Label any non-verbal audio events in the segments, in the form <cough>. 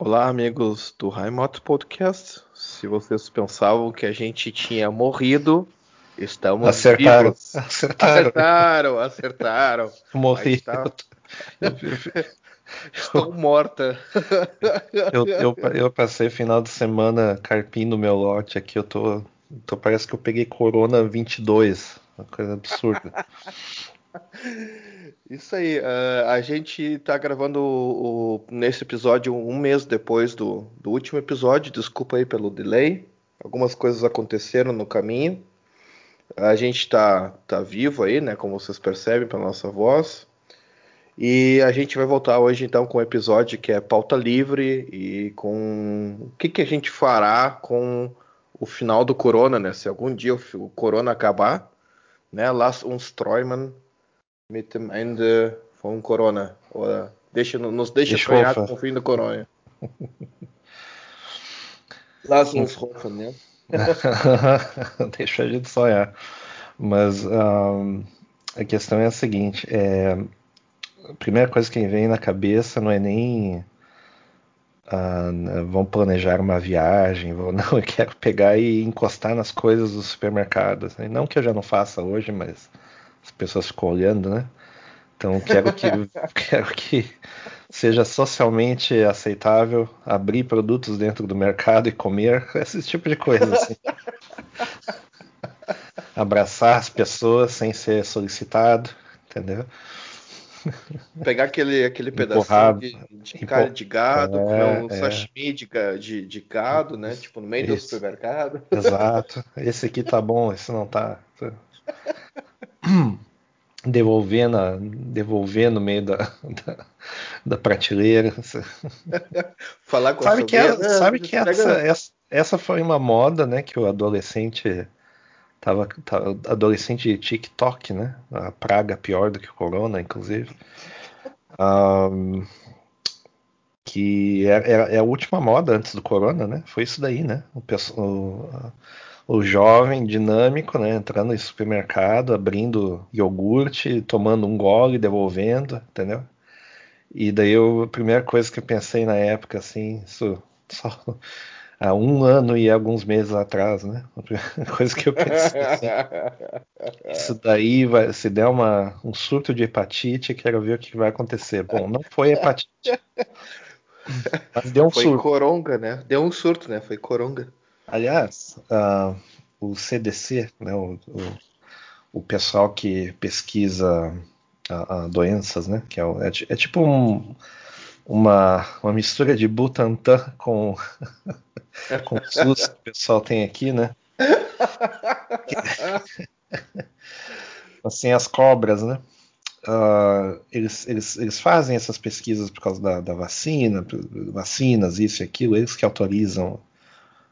Olá, amigos do Raimoto Podcast. Se vocês pensavam que a gente tinha morrido, estamos acertaram, vivos. Acertaram, acertaram. acertaram. <laughs> Morri. Tá... <laughs> Estou morta. Eu, eu, eu, passei final de semana carpindo meu lote aqui. Eu tô, tô. Parece que eu peguei Corona 22. Uma coisa absurda. <laughs> Isso aí, uh, a gente está gravando o, o, nesse episódio um mês depois do, do, último episódio. Desculpa aí pelo delay. Algumas coisas aconteceram no caminho. A gente está tá vivo aí, né? Como vocês percebem pela nossa voz. E a gente vai voltar hoje então com um episódio que é pauta livre e com o que, que a gente fará com o final do Corona, né? Se algum dia o, o Corona acabar, né? Lass uns träumen mit dem Ende von Corona. Oder deixa, nos deixa ich sonhar com o fim do Corona. Lass uns <laughs> hoffen, né? <laughs> deixa a gente sonhar. Mas um, a questão é a seguinte: é, a primeira coisa que vem na cabeça não é nem uh, vão planejar uma viagem, vou, <laughs> não, eu quero pegar e encostar nas coisas do supermercado. Assim. Não que eu já não faça hoje, mas as pessoas ficam olhando, né? Então quero que <laughs> quero que seja socialmente aceitável abrir produtos dentro do mercado e comer <laughs> esse tipo de coisa. Assim. <laughs> Abraçar as pessoas sem ser solicitado, entendeu? Pegar aquele, aquele pedacinho de, de carne de gado, é, um é. sashimi de, de, de, gado, né? Tipo, no meio Isso. do supermercado. Exato. Esse aqui tá bom, esse não tá. <clears throat> devolver, na, devolver no meio da, <laughs> da, da prateleira. <laughs> Falar com sabe a que, é, sabe que essa, essa, essa foi uma moda, né? Que o adolescente tava, tava adolescente de TikTok, né? A praga pior do que o corona, inclusive. Um, que é, é, é, a última moda antes do corona, né? Foi isso daí, né? O, o, o jovem dinâmico, né, entrando em supermercado, abrindo iogurte, tomando um gole, devolvendo, entendeu? E daí eu, a primeira coisa que eu pensei na época, assim, isso <laughs> só há um ano e alguns meses atrás, né? A primeira <laughs> coisa que eu pensei, assim, isso daí vai, se der uma, um surto de hepatite, quero ver o que vai acontecer. Bom, não foi hepatite. <laughs> Mas deu um foi surto. Foi coronga, né? Deu um surto, né? Foi coronga. Aliás, uh, o CDC, né, o, o, o, pessoal que pesquisa a, a doenças, né, que é, é, é tipo um, uma, uma mistura de Butantan com, <laughs> com o SUS que o pessoal tem aqui, né? <laughs> assim, as cobras, né? Uh, eles, eles, eles fazem essas pesquisas por causa da, da vacina, vacinas, isso e aquilo, eles que autorizam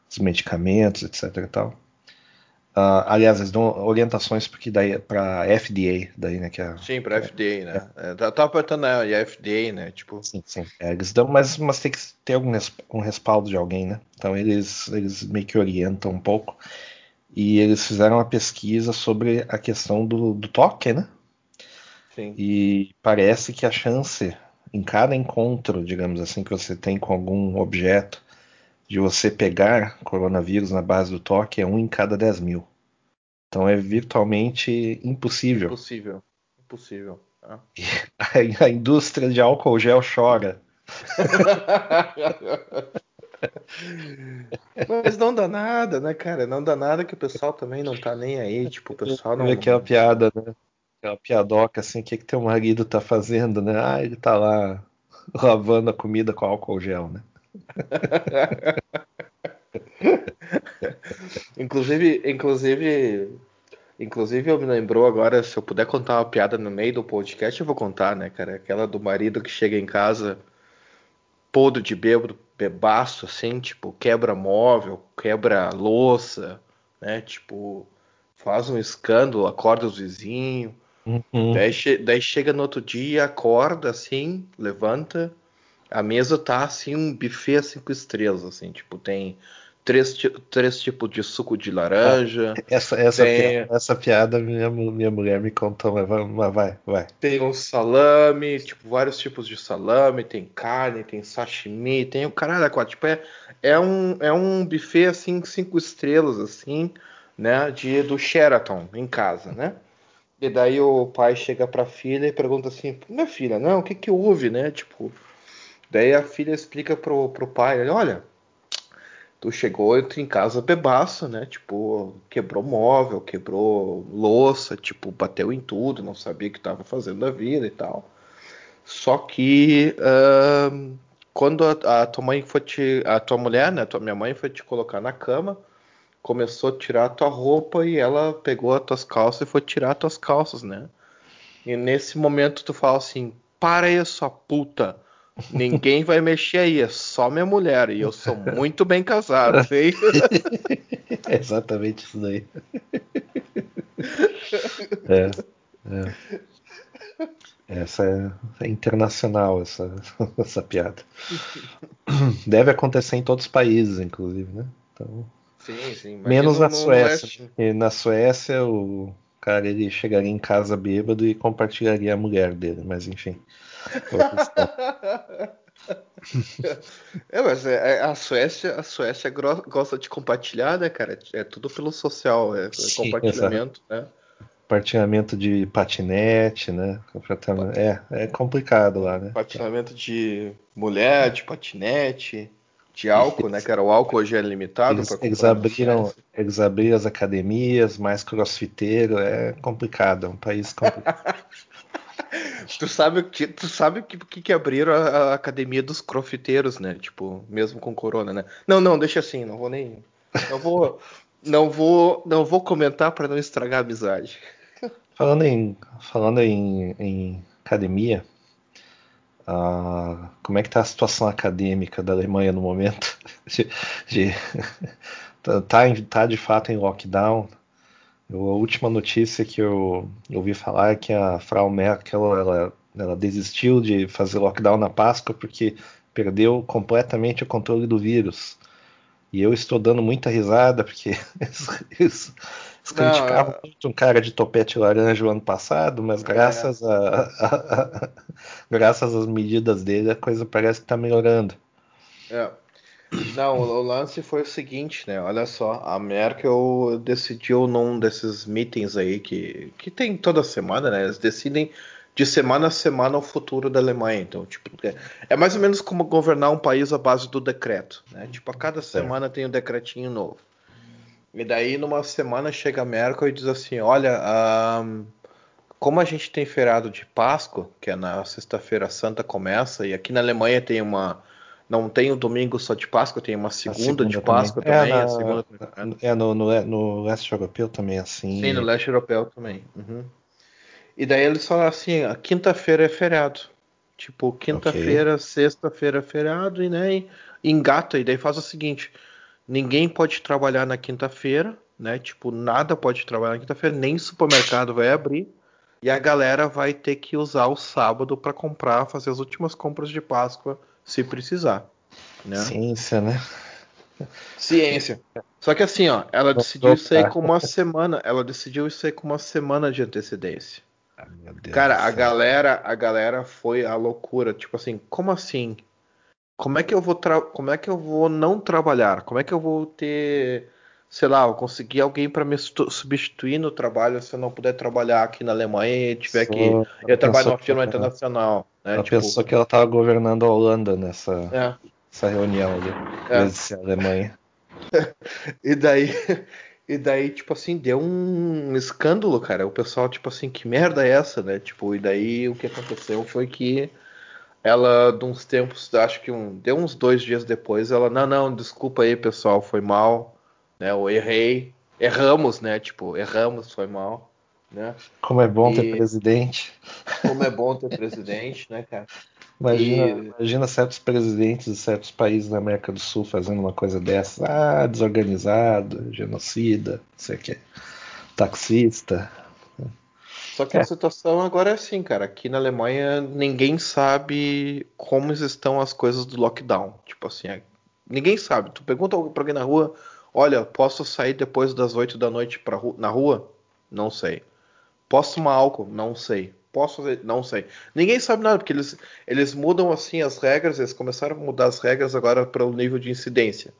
os medicamentos, etc. E tal. Uh, aliás, eles dão orientações para FDA, daí, né? Que é, sim, para FDA, né? É. É, tá, tá apertando a FDA, né? Tipo... Sim, sim. É, eles dão, mas, mas tem que ter algum um respaldo de alguém, né? Então eles, eles meio que orientam um pouco. E eles fizeram uma pesquisa sobre a questão do, do toque, né? Sim. E parece que a chance em cada encontro, digamos assim, que você tem com algum objeto, de você pegar coronavírus na base do toque é um em cada 10 mil. Então é virtualmente impossível. Impossível. Impossível. Ah. <laughs> A, a indústria de álcool gel chora. <laughs> Mas não dá nada, né, cara? Não dá nada que o pessoal também não tá nem aí. Tipo, o pessoal não. Aquela piada, né? Aquela piadoca assim, o que, que teu marido tá fazendo, né? Ah, ele tá lá <laughs> lavando a comida com álcool gel, né? <laughs> inclusive, inclusive, inclusive eu me lembrou agora, se eu puder contar uma piada no meio do podcast, eu vou contar, né, cara? Aquela do marido que chega em casa podre de bêbado, bebaço, assim, tipo, quebra móvel, quebra louça, né? Tipo, faz um escândalo, acorda os vizinhos. Uhum. Daí, daí chega no outro dia, acorda assim, levanta a mesa tá assim um buffet cinco estrelas, assim, tipo, tem três, três tipos de suco de laranja. Ah, essa, essa, tem, piada, essa piada minha, minha mulher me contou, mas vai, vai, vai. Tem um salame, tipo, vários tipos de salame, tem carne, tem sashimi, tem o caralho quatro. Tipo, é, é, um, é um buffet assim, cinco estrelas, assim, né? De, do Sheraton em casa, né? E daí o pai chega pra filha e pergunta assim, minha filha, não, o que que houve, né? Tipo, daí a filha explica pro, pro pai, olha Tu chegou em casa bebaço, né? Tipo, quebrou móvel, quebrou louça, tipo, bateu em tudo, não sabia o que estava fazendo da vida e tal. Só que uh, quando a, a, tua mãe foi te. A tua mulher, né? Tua minha mãe foi te colocar na cama, começou a tirar a tua roupa e ela pegou as tuas calças e foi tirar as tuas calças, né? E nesse momento tu fala assim: para aí, sua puta Ninguém vai mexer aí, é só minha mulher. E eu sou muito bem casado, <laughs> sei? É exatamente isso daí. É, é. Essa é, é, internacional, essa, <laughs> essa piada. Deve acontecer em todos os países, inclusive, né? Então, sim, sim. Menos na Suécia. E na Suécia, o cara ele chegaria em casa bêbado e compartilharia a mulher dele, mas enfim. <laughs> é, mas é, é, a Suécia, a Suécia gosta de compartilhar, né, cara? É tudo pelo social, é, é Sim, compartilhamento, exato. né? Compartilhamento de patinete, né? É, é complicado lá, né? Compartilhamento de mulher, de patinete, de álcool, né? Que era o álcool hoje é limitado. Eles, eles abriram, eles abriram as academias, mais crossfiteiro, é complicado, é um país complicado. <laughs> tu sabe que tu sabe que que, abriram a, a, academia dos crofiteiros, né? Tipo, mesmo com corona, né? Não, não, deixa assim, não vou nem não vou <laughs> não vou não vou comentar para não estragar a amizade. Falando em falando em, em academia, uh, como é que tá a situação acadêmica da Alemanha no momento? <laughs> De, de, <laughs> tá, tá de fato em lockdown? A última notícia que eu ouvi falar é que a Frau Merkel ela, ela desistiu de fazer lockdown na Páscoa porque perdeu completamente o controle do vírus. E eu estou dando muita risada porque <laughs> eles, criticavam é. muito um cara de topete laranja o ano passado, mas graças, é. a, a, a, <laughs> graças às medidas dele a coisa parece que está melhorando. É. Não, o lance foi o seguinte, né? Olha só, a Merkel decidiu num desses meetings aí que, que tem toda semana, né? Eles decidem de semana a semana o futuro da Alemanha. Então, tipo, é, é mais ou menos como governar um país à base do decreto, né? Tipo, a cada semana tem um decretinho novo. E daí, numa semana, chega a Merkel e diz assim: Olha, um, como a gente tem feriado de Páscoa, que é na sexta-feira santa começa, e aqui na Alemanha tem uma não tem o domingo só de Páscoa, tem uma segunda, segunda de Páscoa também. também é, na, segunda... é no, no, no, leste europeu também, assim. Sim, no leste europeu também. Uhum. E daí eles falam assim: a quinta-feira é feriado. Tipo, quinta-feira, okay. sexta-feira é feriado, e né, engata. E daí faz o seguinte: ninguém pode trabalhar na quinta-feira, né? Tipo, nada pode trabalhar na quinta-feira, nem supermercado vai abrir. E a galera vai ter que usar o sábado para comprar, fazer as últimas compras de Páscoa se precisar. Né? Ciência, né? Ciência. Só que assim, ó, ela decidiu isso aí com uma semana. Ela decidiu isso aí com uma semana de antecedência. Ah, Cara, a galera, a galera foi a loucura. Tipo assim, como assim? Como é que eu vou como é que eu vou não trabalhar? Como é que eu vou ter, sei lá, eu conseguir alguém para me substituir no trabalho se eu não puder trabalhar aqui na Alemanha e tiver Só... que eu trabalho numa firma internacional? Né? Ela tipo... pensou que ela estava governando a Holanda nessa, é. nessa reunião ali, é. a Alemanha. <laughs> e daí, e daí, tipo assim, deu um escândalo, cara. O pessoal, tipo assim, que merda é essa, né? Tipo, e daí o que aconteceu foi que ela, de uns tempos, acho que um, deu uns dois dias depois, ela, não, não, desculpa aí, pessoal, foi mal, né? Eu errei, erramos, né? Tipo, erramos, foi mal. Né? Como é bom e... ter presidente. Como é bom ter presidente, né, cara? Imagina, e... imagina certos presidentes de certos países da América do Sul fazendo uma coisa dessa. Ah, desorganizado, genocida, não sei o que. Taxista. Só que é. a situação agora é assim, cara. Aqui na Alemanha ninguém sabe como estão as coisas do lockdown. Tipo assim, Ninguém sabe. Tu pergunta pra alguém na rua, olha, posso sair depois das 8 da noite pra, na rua? Não sei. Posso tomar álcool? Não sei. Posso fazer? Não sei. Ninguém sabe nada, porque eles, eles mudam assim as regras, eles começaram a mudar as regras agora para o nível de incidência.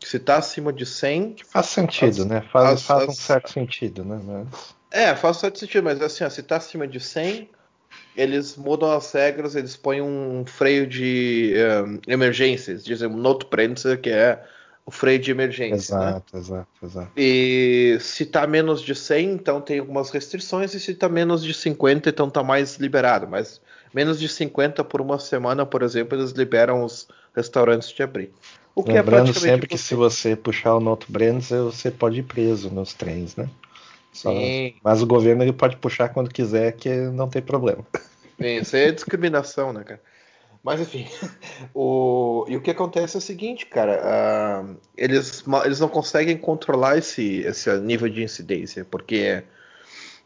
Se está acima de 100. Que faz sentido, as, né? Faz, as, faz um certo sentido, né? Mas... É, faz um certo sentido, mas assim, ó, se está acima de 100, eles mudam as regras, eles põem um freio de um, emergências, dizem um notbremse, que é o freio de emergência. Exato, né? exato, exato. E se está menos de 100, então tem algumas restrições, e se está menos de 50, então está mais liberado. Mas menos de 50 por uma semana, por exemplo, eles liberam os restaurantes de abrir. O que é Lembrando é sempre que se você puxar o Noto Brands, você pode ir preso nos trens, né? Só... Mas o governo ele pode puxar quando quiser, que não tem problema. Sim, isso aí é discriminação, né, cara? Mas enfim, <laughs> o... e o que acontece é o seguinte, cara, uh, eles, eles não conseguem controlar esse, esse nível de incidência, porque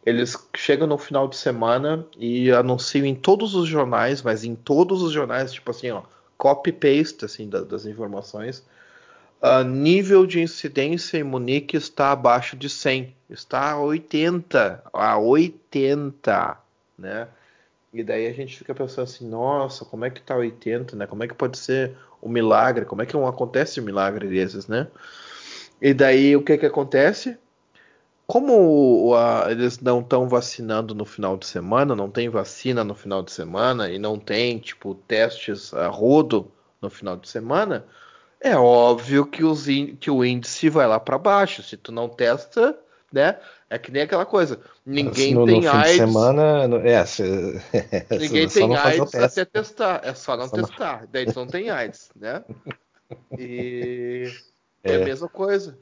eles chegam no final de semana e anunciam em todos os jornais, mas em todos os jornais, tipo assim, ó, copy-paste assim, da, das informações. Uh, nível de incidência em Munique está abaixo de 100, está a 80, a 80, né? E daí a gente fica pensando assim, nossa, como é que tá 80, né? Como é que pode ser um milagre? Como é que não acontece um milagre desses, né? E daí o que que acontece? Como a, eles não estão vacinando no final de semana, não tem vacina no final de semana e não tem tipo testes a rodo no final de semana, é óbvio que, os, que o índice vai lá para baixo. Se tu não testa, né? É que nem aquela coisa. Ninguém no, tem no AIDS. semana, no, é, se, <laughs> ninguém tem AIDS até testar. É só não só testar. Não... Daí não tem AIDS, né? E é, <laughs> é a mesma coisa.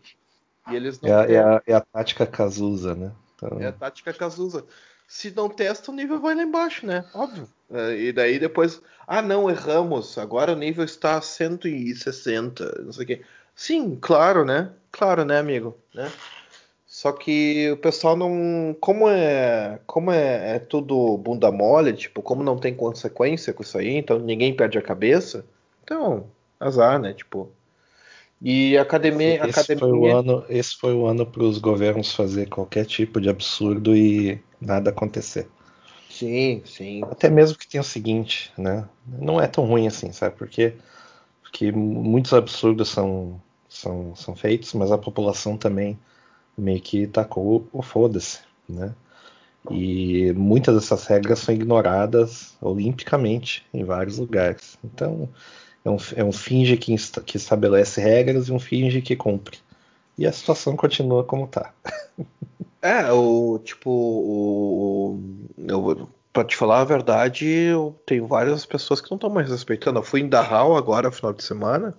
E eles não é, a, é, a, é a tática Cazuza, né? Então... É a tática Cazuza. Se não testa, o nível vai lá embaixo, né? Óbvio. É, e daí depois, ah, não, erramos. Agora o nível está a 160, não sei o quê. Sim, claro, né? Claro, né, amigo? Né? Só que o pessoal não. Como é. Como é, é, tudo bunda mole, tipo, como não tem consequência com isso aí, então ninguém perde a cabeça. Então, azar, né? Tipo, e a academia. Esse, academia... Foi o ano, esse foi o ano para os governos fazer qualquer tipo de absurdo e nada acontecer. Sim, sim. Até mesmo que tenha o seguinte, né? Não é tão ruim assim, sabe? Porque, porque muitos absurdos são, são, são feitos, mas a população também meio que tacou o foda-se, né? E muitas dessas regras são ignoradas olimpicamente em vários lugares. Então, é um, é um finge que, que estabelece regras e um finge que cumpre. E a situação continua como tá. É, o tipo, o, eu, pra te falar a verdade, eu tenho várias pessoas que não estão mais respeitando. Eu fui em Dachau agora, final de semana,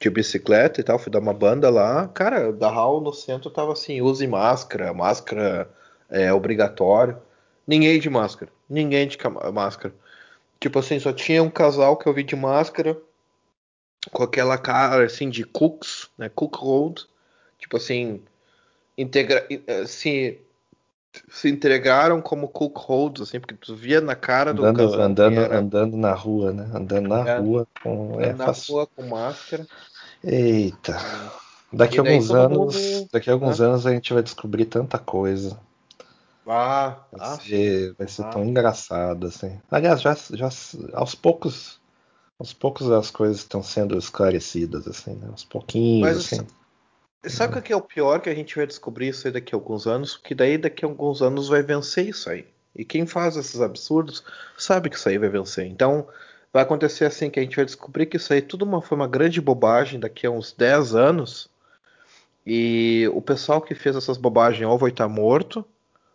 de bicicleta e tal, fui dar uma banda lá. Cara, Dachau no centro tava assim, use máscara, máscara é obrigatório. Ninguém de máscara, ninguém de máscara. Tipo assim, só tinha um casal que eu vi de máscara, com aquela cara assim de cooks, né? Cook Road. Tipo assim, integra eh, se, se entregaram como cook holds, assim, porque tu via na cara andando, do casal. Andando, era... andando na rua, né? Andando na é, rua com. Andando é, na fácil. rua com máscara. Eita. Daqui a alguns anos. Mundo... Daqui a alguns anos a gente vai descobrir tanta coisa. Ah, vai ser, vai ser ah. tão engraçado assim. Aliás, já, já aos poucos, aos poucos as coisas estão sendo esclarecidas assim, né? Aos pouquinhos Mas, assim. Sabe o que é o pior que a gente vai descobrir isso aí daqui a alguns anos? Que daí daqui a alguns anos vai vencer isso aí. E quem faz esses absurdos sabe que isso aí vai vencer. Então vai acontecer assim que a gente vai descobrir que isso aí tudo uma, foi uma grande bobagem daqui a uns 10 anos. E o pessoal que fez essas bobagens ou vai estar morto,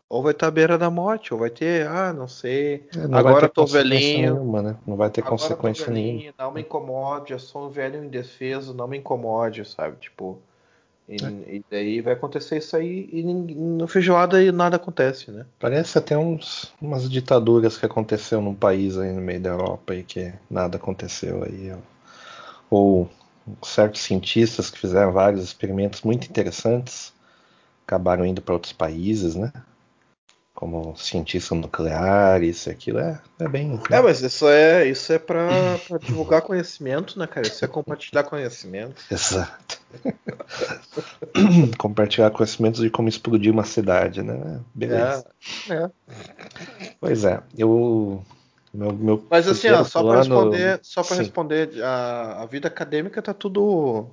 ou vai estar à beira da morte, ou vai ter, ah, não sei, é, não agora tô velhinho. Nenhuma, né? Não vai ter consequência nenhuma. Não me incomode, eu sou um velho indefeso, não me incomode, sabe? Tipo. E, é. e, daí vai acontecer isso aí e no feijoada e nada acontece, né? Parece até uns, umas ditaduras que aconteceu num país aí no meio da Europa e que nada aconteceu aí. Ou certos cientistas que fizeram vários experimentos muito interessantes acabaram indo para outros países, né? Como cientista nuclear, isso e aquilo, é, é bem. É, mas isso é, isso é para <laughs> divulgar conhecimento, né, cara? Isso é compartilhar conhecimento. Exato. <coughs> compartilhar conhecimentos de como explodir uma cidade, né? Beleza. É, é. Pois é, eu. Meu, meu mas assim, ó, só para responder, só para responder, a, a vida acadêmica tá tudo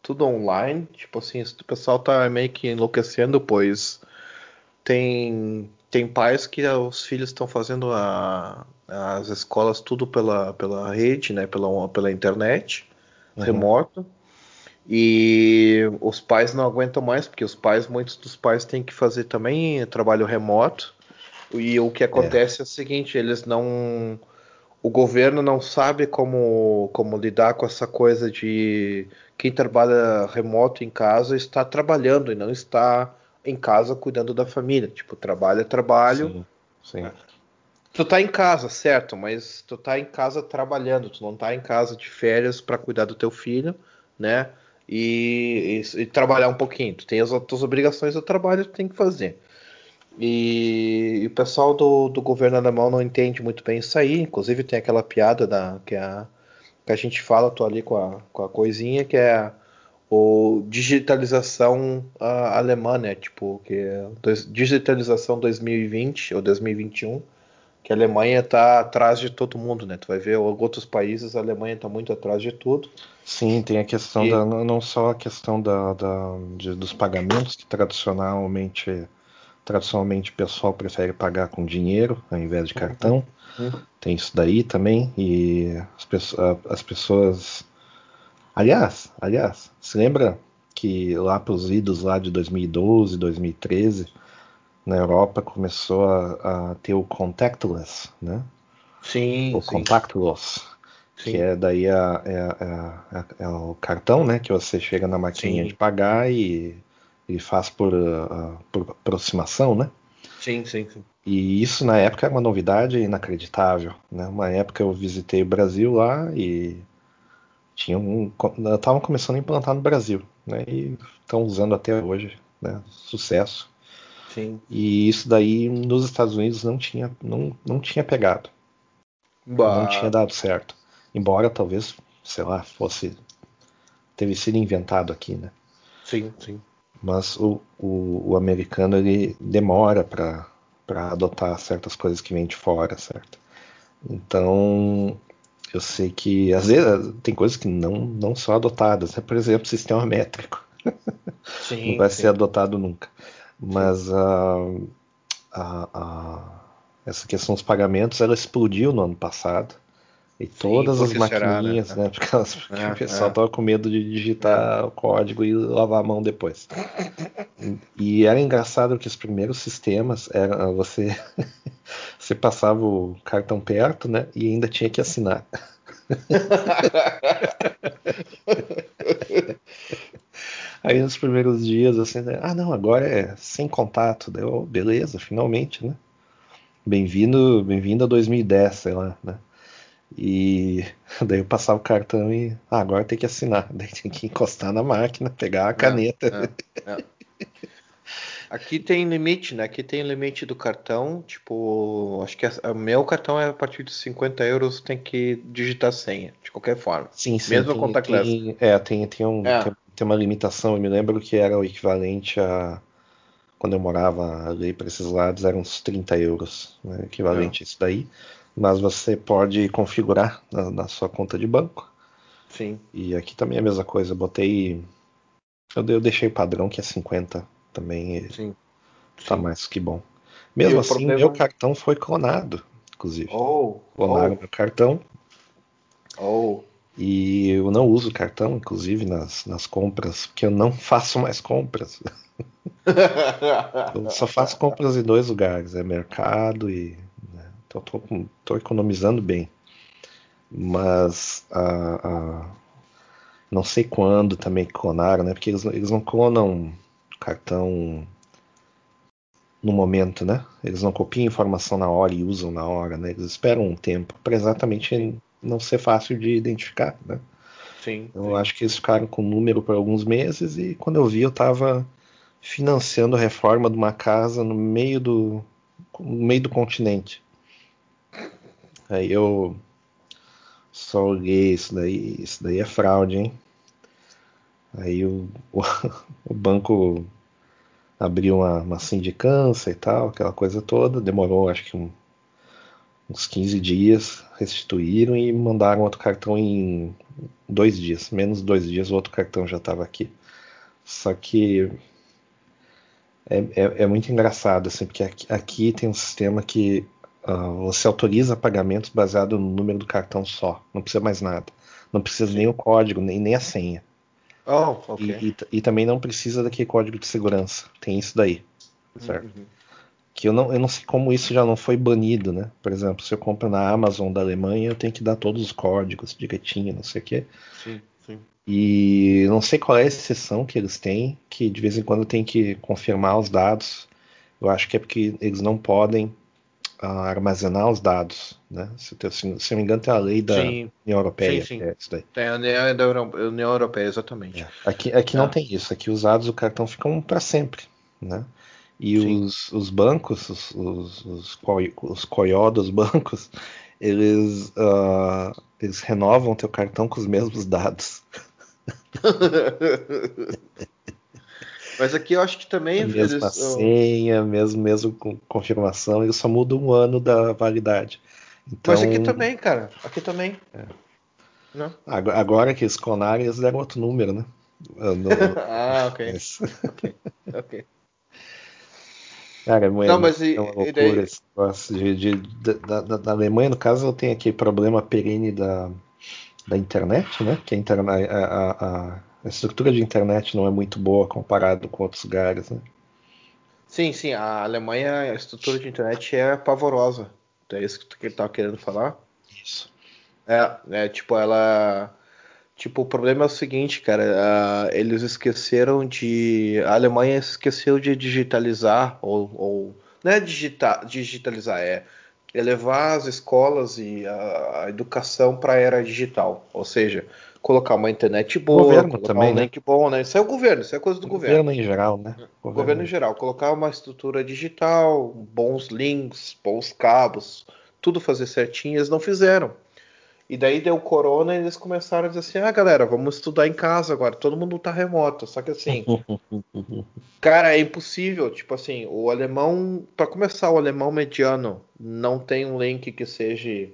tudo online, tipo assim, o pessoal tá meio que enlouquecendo, pois tem, tem pais que os filhos estão fazendo a, as escolas tudo pela, pela rede, né? Pela, pela internet, uhum. remoto. E os pais não aguentam mais, porque os pais, muitos dos pais têm que fazer também trabalho remoto. E o que acontece é, é o seguinte, eles não. O governo não sabe como, como lidar com essa coisa de quem trabalha remoto em casa está trabalhando e não está em casa cuidando da família. Tipo, trabalho é trabalho. Sim, sim. Tu tá em casa, certo, mas tu tá em casa trabalhando, tu não tá em casa de férias para cuidar do teu filho, né? E, e, e, trabalhar um pouquinho. Tu tem as tuas obrigações do trabalho, tu tem que fazer. E, e, o pessoal do, do governo alemão não entende muito bem isso aí. Inclusive tem aquela piada da, que, a, que a gente fala, tô ali com a, com a coisinha, que é ou digitalização uh, alemã, né? Tipo, que é dois, digitalização 2020 ou 2021, que a Alemanha está atrás de todo mundo, né? Tu vai ver outros países, a Alemanha está muito atrás de tudo. Sim, tem a questão e... da não só a questão da, da de, dos pagamentos que tradicionalmente tradicionalmente o pessoal prefere pagar com dinheiro ao invés de cartão. Uhum. Uhum. Tem isso daí também e as, as pessoas Aliás, aliás, se lembra que lá para os idos lá de 2012, 2013, na Europa começou a, a ter o contactless, né? Sim. O sim. contactless, sim. que é daí a, é, é, é, é, o cartão, né? Que você chega na maquininha sim. de pagar e ele faz por, uh, por aproximação, né? Sim, sim, sim. E isso na época era uma novidade inacreditável, né? Uma época eu visitei o Brasil lá e tinham um, estavam começando a implantar no Brasil, né? E estão usando até hoje, né? Sucesso. Sim. E isso daí nos Estados Unidos não tinha, não, não tinha pegado. Bah. Não tinha dado certo. Embora talvez, sei lá, fosse teve sido inventado aqui, né? Sim, sim. Mas o, o, o americano ele demora para adotar certas coisas que vêm de fora, certo? Então eu sei que às vezes tem coisas que não, não são adotadas, né? por exemplo, sistema métrico. <laughs> Sim, não vai sim. ser adotado nunca. Mas uh, essa questão dos pagamentos ela explodiu no ano passado. E sim, todas as maquininhas, será, né? né? Porque, elas, porque é, o pessoal é. com medo de digitar o código e lavar a mão depois. E era engraçado que os primeiros sistemas era você <laughs> você passava o cartão perto, né? E ainda tinha que assinar. <laughs> Aí nos primeiros dias, assim, né? ah não, agora é sem contato. Deu, beleza, finalmente, né? Bem-vindo, bem-vindo a 2010, sei lá, né? E <laughs> daí eu passava o cartão e ah, agora tem que assinar. <laughs> Daí tem que encostar na máquina, pegar a caneta. É, é, é. Aqui tem limite, né? Aqui tem limite do cartão. Tipo, acho que o meu cartão é a partir de 50 euros tem que digitar senha, de qualquer forma. Sim, sim. Mesmo tem, contactless. Tem, é, tem, tem, um, é. tem, tem, uma limitação. Eu me lembro que era o equivalente a. Quando eu morava ali para esses lados, eram uns 30 euros. Né, equivalente é. a isso daí. Mas você pode configurar na, na sua conta de banco. Sim. E aqui também é a mesma coisa. Eu botei. Eu, eu deixei padrão que é 50 também Sim. tá Sim. mais que bom. Mesmo assim, problema... meu cartão foi clonado, inclusive. Oh, Clonaram oh. meu cartão. Oh. E eu não uso cartão, inclusive, nas, nas compras, porque eu não <laughs> faço mais compras. <laughs> eu só faço compras em dois lugares, é mercado e. Então tô, tô economizando bem. Mas a, a, não sei quando também clonaram, né? Porque eles, eles não clonam cartão no momento, né? Eles não copiam informação na hora e usam na hora, né? Eles esperam um tempo para exatamente não ser fácil de identificar, né? Sim. Eu sim. acho que eles ficaram com o número por alguns meses e quando eu vi eu estava financiando a reforma de uma casa no meio do no meio do continente. Aí eu só olhei isso daí, isso daí é fraude, hein? Aí o, o, <laughs> o banco abriu uma, uma, sindicância e tal, aquela coisa toda, demorou acho que um, uns 15 dias, restituíram e mandaram outro cartão em dois dias, menos dois dias o outro cartão já estava aqui. Só que é, é, é, muito engraçado, assim, porque aqui, aqui tem um sistema que uh, você autoriza pagamentos baseado no número do cartão só, não precisa mais nada. Não precisa nem o código, nem, nem a senha. Oh, okay. e, e, e, também não precisa daquele código de segurança. Tem isso daí. Certo? Uhum. Que eu não, eu não sei como isso já não foi banido, né? Por exemplo, se eu compro na Amazon da Alemanha, eu tenho que dar todos os códigos direitinho, não sei o quê. Sim, sim. E não sei qual é a exceção que eles têm, que de vez em quando tem que confirmar os dados. Eu acho que é porque eles não podem armazenar os dados. Né? Se, se, se, não me engano, tem a lei da sim. União Europeia. Sim, sim. É isso daí. Tem a União, da União Europeia, exatamente. É. Aqui, aqui é. não tem isso. Aqui os dados do cartão ficam para sempre. Né? E os, os, bancos, os, os, os, os coió dos bancos, <laughs> eles, uh, eles renovam teu cartão com os mesmos dados. <laughs> Mas aqui eu acho que também. A mesma eles, senha, mesmo, mesmo com confirmação, eles só mudam um ano da validade. Então, Mas aqui também, cara. Aqui também. É. Não? Agora que eles clonaram, eles deram outro número, né? No... <laughs> ah, ok. <laughs> Ok. ok. Cara, é, não, mas e, é uma loucura daí... esse negócio de, de, de da, da, Alemanha, no caso, eu tenho aquele problema perene da, da internet, né? Que a, internet, a, a, a, estrutura de internet não é muito boa comparado com outros lugares, né? Sim, sim. A Alemanha, a estrutura de internet é pavorosa. Então é isso que ele estava querendo falar? Isso. É, é tipo, ela. Tipo, o problema é o seguinte, cara. Uh, eles esqueceram de. A Alemanha esqueceu de digitalizar, ou. ou não é digitar, digitalizar, é elevar as escolas e a, a educação para a era digital. Ou seja, colocar uma internet boa, governo também, um né? link bom, né? Isso é o governo, isso é coisa do governo. Governo em geral, né? O governo, governo em geral, colocar uma estrutura digital, bons links, bons cabos, tudo fazer certinho, eles não fizeram. E daí deu corona e eles começaram a dizer assim: ah, galera, vamos estudar em casa agora. Todo mundo tá remoto. Só que assim, <laughs> cara, é impossível. Tipo assim, o alemão, para começar, o alemão mediano não tem um link que seja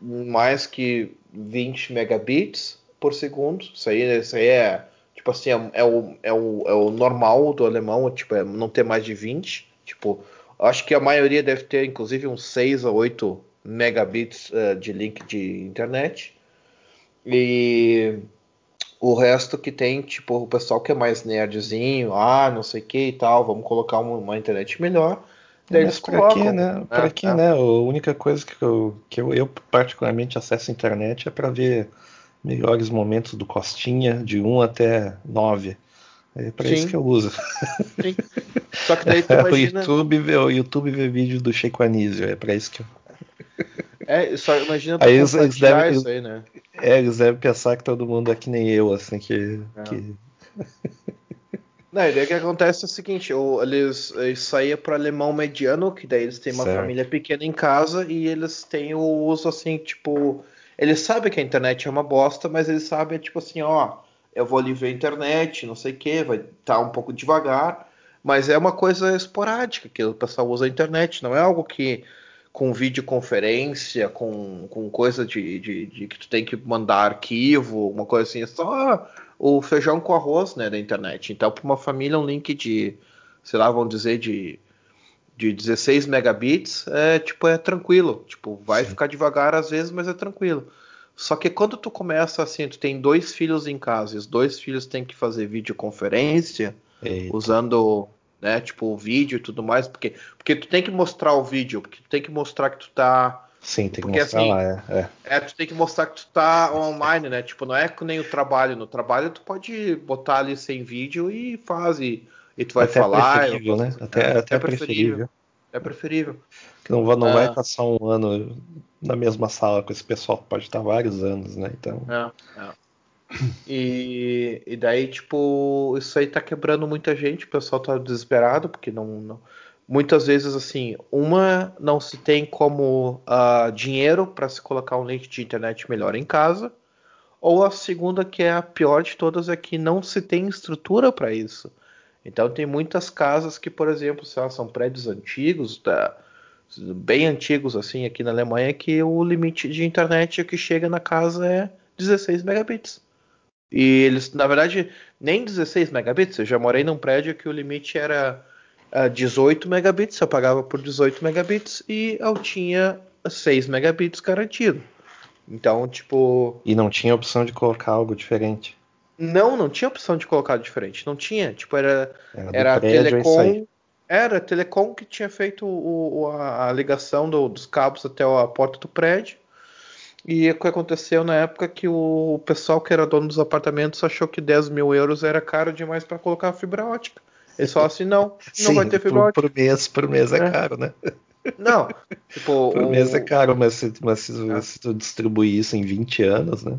mais que 20 megabits por segundo. Isso aí, isso aí é, tipo assim, é, é, o, é, o, é o normal do alemão, tipo, é não ter mais de 20. Tipo, acho que a maioria deve ter, inclusive, uns 6 ou 8 megabits uh, de link de internet. E o resto que tem, tipo, o pessoal que é mais nerdzinho, ah, não sei o que e tal, vamos colocar uma, uma internet melhor. Daí Mas pra colocam, quê, né? Pra é, quê, é. né? A única coisa que, eu, que eu, eu particularmente acesso a internet é para ver melhores momentos do Costinha, de 1 até 9. É para isso que eu uso. Sim. Só que daí tu <laughs> imagina... o YouTube vê, o YouTube vê vídeo do Sheiko Anísio, é para isso que eu é, só imagina aí eles, eles devem, isso aí, né? É, eles devem pensar que todo mundo é que nem eu, assim, que. É. que... Não, a ideia que acontece é o seguinte: eles, eles saíam para alemão mediano, que daí eles têm uma certo. família pequena em casa e eles têm o uso assim, tipo. Eles sabem que a internet é uma bosta, mas eles sabem, tipo assim, ó, eu vou ali ver a internet, não sei o que, vai estar tá um pouco devagar, mas é uma coisa esporádica que o pessoal usa a internet, não é algo que com videoconferência, com, com coisa de, de, de, que tu tem que mandar arquivo, uma coisa assim, é só o feijão com arroz, né, da internet. Então, para uma família, um link de, sei lá, vamos dizer, de, de 16 megabits, é tipo, é tranquilo. Tipo, vai Sim. ficar devagar às vezes, mas é tranquilo. Só que quando tu começa assim, tu tem dois filhos em casa e os dois filhos têm que fazer videoconferência Eita. usando né? Tipo, o vídeo e tudo mais, porque, porque tu tem que mostrar o vídeo, porque tu tem que mostrar que tu tá. Sim, tem que porque, mostrar assim, lá, é, é. é. tu tem que mostrar que tu tá online, né? Tipo, não é que nem o trabalho. No trabalho tu pode botar ali sem vídeo e faz, e, e tu vai até falar. Preferível, né? Até, é, até, preferível. preferível. É preferível. Que não, não vai é. passar um ano na mesma sala com esse pessoal, pode estar vários anos, né? Então. É, é. E, e daí, tipo, isso aí tá quebrando muita gente, o pessoal tá desesperado, porque não, não, muitas vezes assim, uma não se tem como uh, dinheiro para se colocar um link de internet melhor em casa, ou a segunda que é a pior de todas é que não se tem estrutura para isso. Então tem muitas casas que, por exemplo, são prédios antigos, tá, bem antigos assim aqui na Alemanha, que o limite de internet que chega na casa é 16 megabits. E eles, na verdade, nem 16 megabits. Eu já morei num prédio que o limite era 18 ah, megabits, eu pagava por 18 megabits e eu tinha 6 megabits garantido. Então, tipo. E não tinha opção de colocar algo diferente. Não, não tinha opção de colocar diferente. Não tinha. Tipo, era, era, era a é Telecom. Era a Telecom que tinha feito o, a, a, ligação do, dos cabos até a porta do prédio. E o que aconteceu na época que o pessoal que era dono dos apartamentos achou que 10 mil euros era caro demais para colocar fibra ótica. Eles falaram assim, não, não Sim, vai ter fibra ótica. Por mês, por mês é, é. caro, né? Não, <laughs> tipo... por o... mês é caro, mas se, mas se, ah. se, tu distribuir isso em 20 anos, né?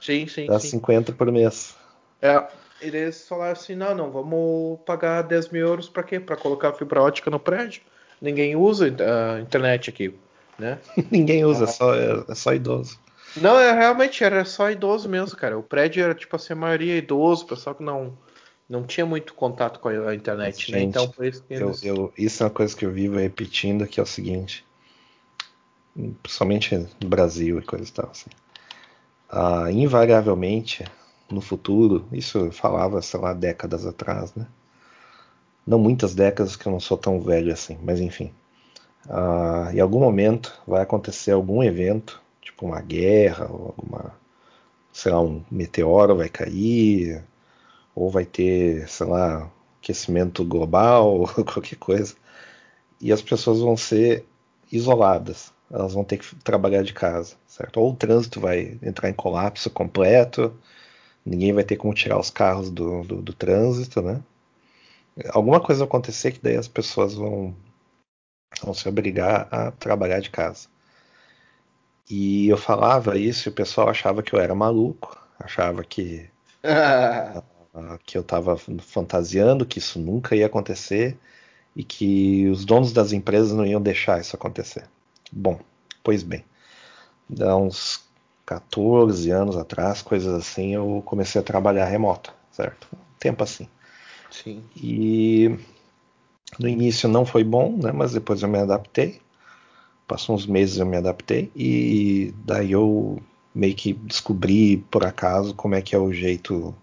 Sim, sim, Dá sim. 50 por mês. É, eles falaram assim, não, não, vamos pagar 10 mil euros para quê? Para colocar fibra ótica no prédio. Ninguém usa a internet aqui né? <laughs> Ninguém usa, ah. só, é, é, só idoso. Não, é realmente era só idoso mesmo, cara. O prédio era tipo assim, a maioria idoso, pessoal que não não tinha muito contato com a internet, Gente, né? Então por isso que eles... eu, eu, isso é uma coisa que eu vivo repetindo, que é o seguinte, principalmente no Brasil e coisa e tal, assim. Ah, invariavelmente, no futuro, isso eu falava, sei lá, décadas atrás, né? Não muitas décadas que eu não sou tão velho assim, mas enfim. Uh, em algum momento vai acontecer algum evento, tipo uma guerra, ou alguma, sei lá, um meteoro vai cair, ou vai ter, sei lá, aquecimento global, <laughs> qualquer coisa, e as pessoas vão ser isoladas, elas vão ter que trabalhar de casa, certo? Ou o trânsito vai entrar em colapso completo, ninguém vai ter como tirar os carros do, do, do trânsito, né? Alguma coisa vai acontecer que daí as pessoas vão vão se obrigar a trabalhar de casa. E eu falava isso e o pessoal achava que eu era maluco, achava que, <laughs> <laughs> que eu estava fantasiando, que isso nunca ia acontecer e que os donos das empresas não iam deixar isso acontecer. Bom, pois bem, há uns 14 anos atrás, coisas assim, eu comecei a trabalhar remoto, certo? Um tempo assim. Sim. E no início não foi bom, né? Mas depois eu me adaptei. Passou uns meses eu me adaptei e daí eu meio que descobri por acaso como é que é o jeito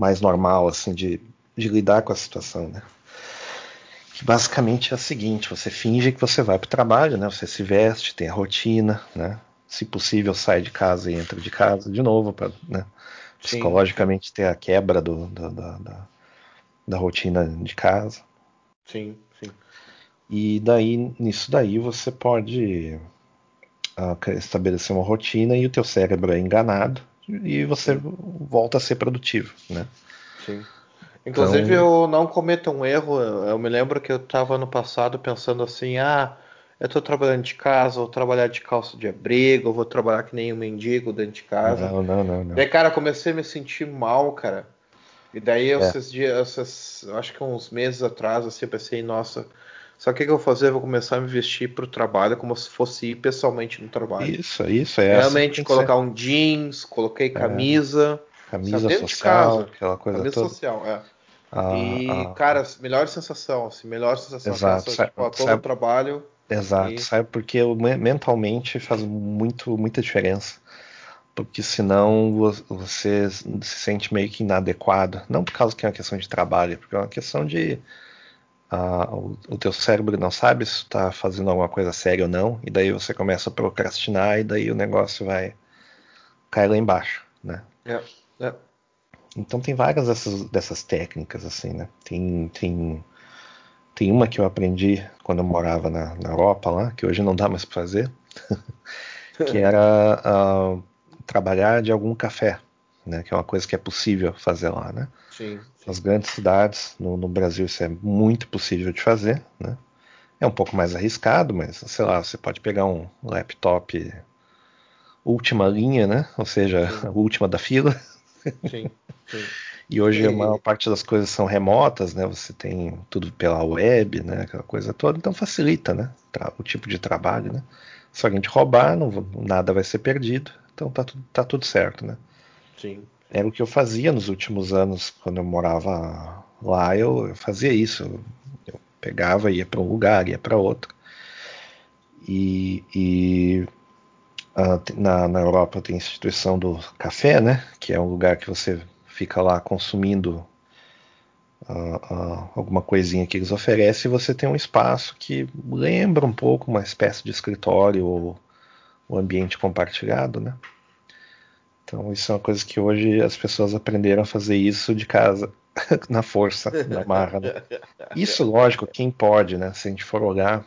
mais normal assim de, de lidar com a situação, né? Que basicamente é o seguinte: você finge que você vai para o trabalho, né? Você se veste, tem a rotina, né? Se possível sai de casa e entra de casa de novo para, né? Psicologicamente ter a quebra do, do, da, da, da rotina de casa. Sim, sim. E daí, nisso daí, você pode uh, estabelecer uma rotina e o teu cérebro é enganado e você volta a ser produtivo, né? Sim. Inclusive, então... eu não cometo um erro. Eu me lembro que eu estava no passado pensando assim: ah, eu estou trabalhando de casa, vou trabalhar de calça de abrigo, vou trabalhar que nem um mendigo dentro de casa. Não, não, não. não. Daí, cara, comecei a me sentir mal, cara. E daí, é. esses dias, esses, acho que uns meses atrás, assim, eu pensei, nossa, só o que, que eu vou fazer? Eu vou começar a me vestir para o trabalho como se fosse ir pessoalmente no trabalho. Isso, isso é. Realmente colocar um jeans, coloquei camisa. É. Camisa social, de casa, aquela coisa camisa toda. social, é. Ah, e, ah, cara, melhor sensação, assim, melhor sensação. Exato. Essa, tipo, todo o trabalho. Exato, e... sabe? Porque mentalmente faz muito, muita diferença porque senão você se sente meio que inadequado. Não por causa que é uma questão de trabalho, porque é uma questão de o, o, teu cérebro não sabe se está fazendo alguma coisa séria ou não, e daí você começa a procrastinar e daí o negócio vai cair lá embaixo, né? É, é. Então tem várias dessas, dessas técnicas assim, né? Tem, tem tem uma que eu aprendi quando eu morava na, na Europa lá, que hoje não dá mais para fazer, <laughs> que era uh, trabalhar de algum café, né? Que é uma coisa que é possível fazer lá, né? Sim. sim. Nas grandes cidades, no, no, Brasil isso é muito possível de fazer, né? É um pouco mais arriscado, mas sei lá, você pode pegar um laptop última linha, né? Ou seja, sim. a <laughs> última da fila. Sim, sim. E hoje a maior parte das coisas são remotas, né? Você tem tudo pela web, né? Aquela coisa toda, então facilita, né? O tipo de trabalho, né? Se alguém te roubar, não, nada vai ser perdido, então tá, tá tudo certo, né? Sim. Era o que eu fazia nos últimos anos, quando eu morava lá, eu, eu fazia isso. Eu, pegava, ia para um lugar, ia para outro. E, e uh, na, na Europa tem a instituição do café, né? Que é um lugar que você fica lá consumindo uh, uh, alguma coisinha que eles oferecem, e você tem um espaço que lembra um pouco uma espécie de escritório ou um ambiente compartilhado, né? Então isso é uma coisa que hoje as pessoas aprenderam a fazer isso de casa <laughs> na força, na marra. Né? Isso, lógico, quem pode, né? Se a gente for olhar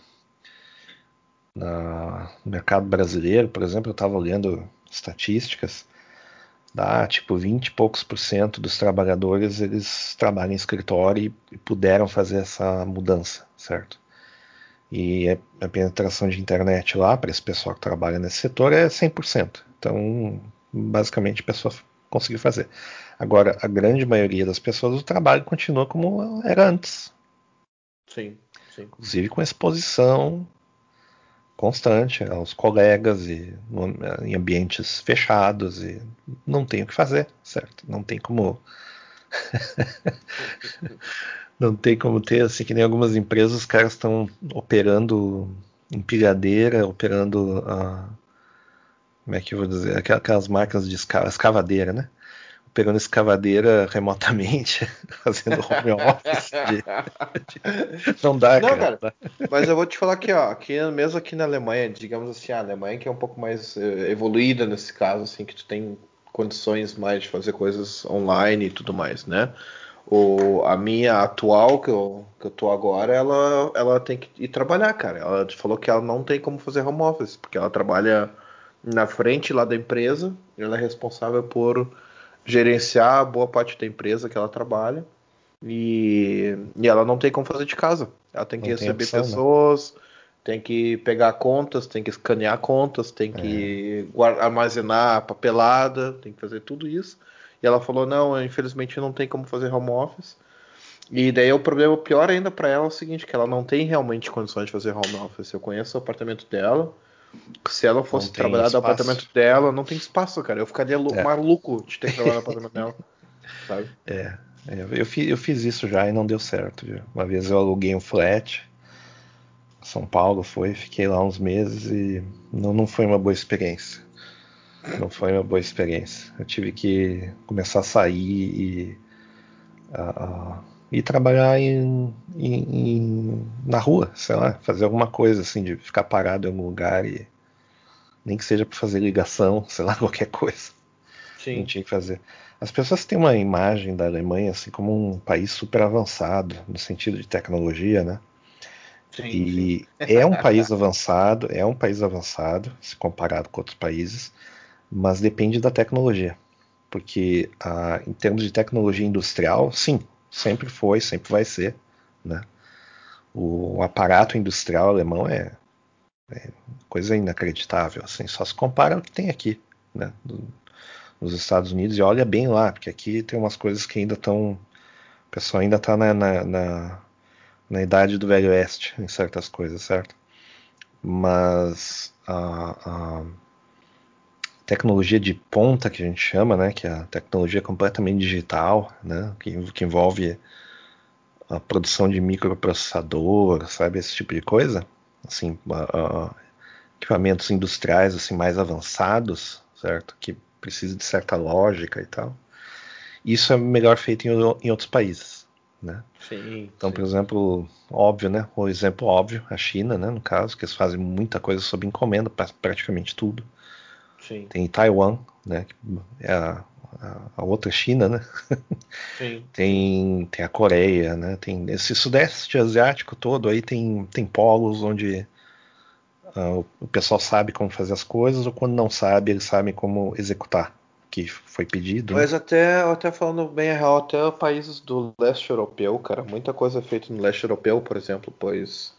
no mercado brasileiro, por exemplo, eu estava olhando estatísticas, dá tipo 20 e poucos por cento dos trabalhadores eles trabalham em escritório e, puderam fazer essa mudança, certo? E a penetração de internet lá para esse pessoal que trabalha nesse setor é 100%. Então, basicamente, a pessoa conseguiu fazer. Agora, a grande maioria das pessoas, o trabalho continua como era antes. Sim, sim. Inclusive com exposição constante aos colegas e em ambientes fechados e não tem o que fazer, certo? Não tem como <laughs> não tem como ter assim que nem algumas empresas os caras estão operando empilhadeira, operando a como é que eu vou dizer aquelas máquinas de escavadeira, né? pegando escavadeira <laughs> remotamente, <laughs> fazendo home office. De, de... Não dá, Não, cara. cara. Mas eu vou te falar que, ó, aqui, mesmo aqui na Alemanha, digamos assim, a Alemanha que é um pouco mais eh, evoluída nesse caso, assim, que tu tem condições mais de fazer coisas online e tudo mais, né? O, a minha atual, que eu, que eu tô agora, ela, ela tem que ir trabalhar, cara. Ela falou que ela não tem como fazer home office, porque ela trabalha na frente lá da empresa, ela é responsável por gerenciar boa parte da empresa que ela trabalha e, e ela não tem como fazer de casa. Ela tem que não receber tem opção, né? pessoas, né? tem que pegar contas, tem que escanear contas, tem que é. armazenar papelada, tem que fazer tudo isso. E ela falou: não, infelizmente não tem como fazer home office. E daí o problema pior ainda para ela é o seguinte, que ela não tem realmente condições de fazer home office. Eu conheço o apartamento dela, se ela fosse trabalhar espaço. no apartamento dela, não tem espaço, cara. Eu ficaria é. maluco de ter que trabalhar no apartamento dela. <laughs> Sabe? É, é, eu, fiz, eu fiz isso já e não deu certo. Viu? Uma vez eu aluguei um flat. São Paulo foi, fiquei lá uns meses e não, não foi uma boa experiência. Não foi uma boa experiência. Eu tive que começar a sair e, e trabalhar em, em, em, na rua, sei lá, fazer alguma coisa assim, de ficar parado em algum lugar e nem que seja para fazer ligação, <laughs> sei lá, qualquer coisa. Sim. Não tinha que fazer. As pessoas têm uma imagem da Alemanha assim como um país super avançado no sentido de tecnologia, né? Sim, e sim. é um <laughs> país avançado, é um país avançado se comparado com outros países, mas depende da tecnologia, porque ah, em termos de tecnologia industrial, sim, sempre foi, sempre vai ser, né? O, o aparato industrial alemão é, é, coisa inacreditável, assim, só se compara ao que tem aqui, né? Do, nos Estados Unidos e olha bem lá, porque aqui tem umas coisas que ainda estão, o pessoal ainda está na, na, na, na, idade do velho oeste em certas coisas, certo? Mas a, a tecnologia de ponta que a gente chama, né, que é a tecnologia completamente digital, né, que, que envolve a produção de microprocessador, sabe, esse tipo de coisa, assim, equipamentos industriais assim mais avançados, certo, que precisa de certa lógica e tal. Isso é melhor feito em, em outros países, né? Sim. Então, sim. por exemplo, óbvio, né? O exemplo óbvio, a China, né? No caso, que eles fazem muita coisa sob encomenda, praticamente tudo. Sim. Tem Taiwan, né? É a, a, a outra China, né? Sim. <laughs> tem, tem a Coreia, né? Tem esse sudeste asiático todo aí tem, tem polos onde uh, o pessoal sabe como fazer as coisas ou quando não sabe eles sabem como executar o que foi pedido. Né? Mas né? até, até falando bem a real, até países do leste europeu, cara, muita coisa é feita no leste europeu, por exemplo, pois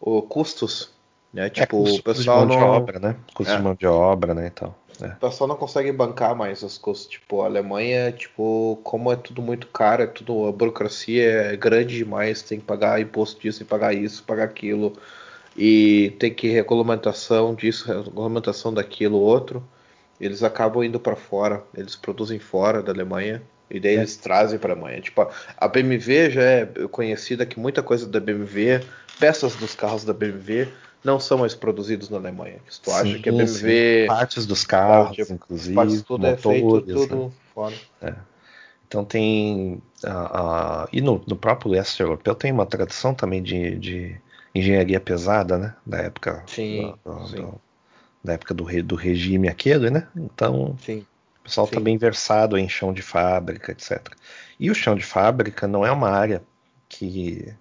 o custos né? É, tipo, é, o pessoal de mão não... de obra, né? Custo é. de mão de obra, né? Então. é. o pessoal não consegue bancar mais as coisas. Tipo, a Alemanha, tipo, como é tudo muito caro, é tudo, a burocracia é grande demais, tem que pagar imposto disso, tem que pagar isso, pagar aquilo, e tem que regulamentação disso, regulamentação daquilo, outro. Eles acabam indo para fora, eles produzem fora da Alemanha e daí é. eles trazem para a Alemanha. Tipo, a BMW já é conhecida que muita coisa da BMW, peças dos carros da BMW não são mais produzidos na Alemanha. Se tu acha sim, que a BMW. Sim. Partes dos carros, pode, inclusive. Partes tudo motores, é feito tudo né? fora. É. Então tem. Uh, uh, e no, no, próprio leste europeu tem uma tradição também de, de engenharia pesada, né? Da época. Sim, do, sim. Do, da época do, do regime aquele, né? Então. Sim. O pessoal está bem versado em chão de fábrica, etc. E o chão de fábrica não é uma área que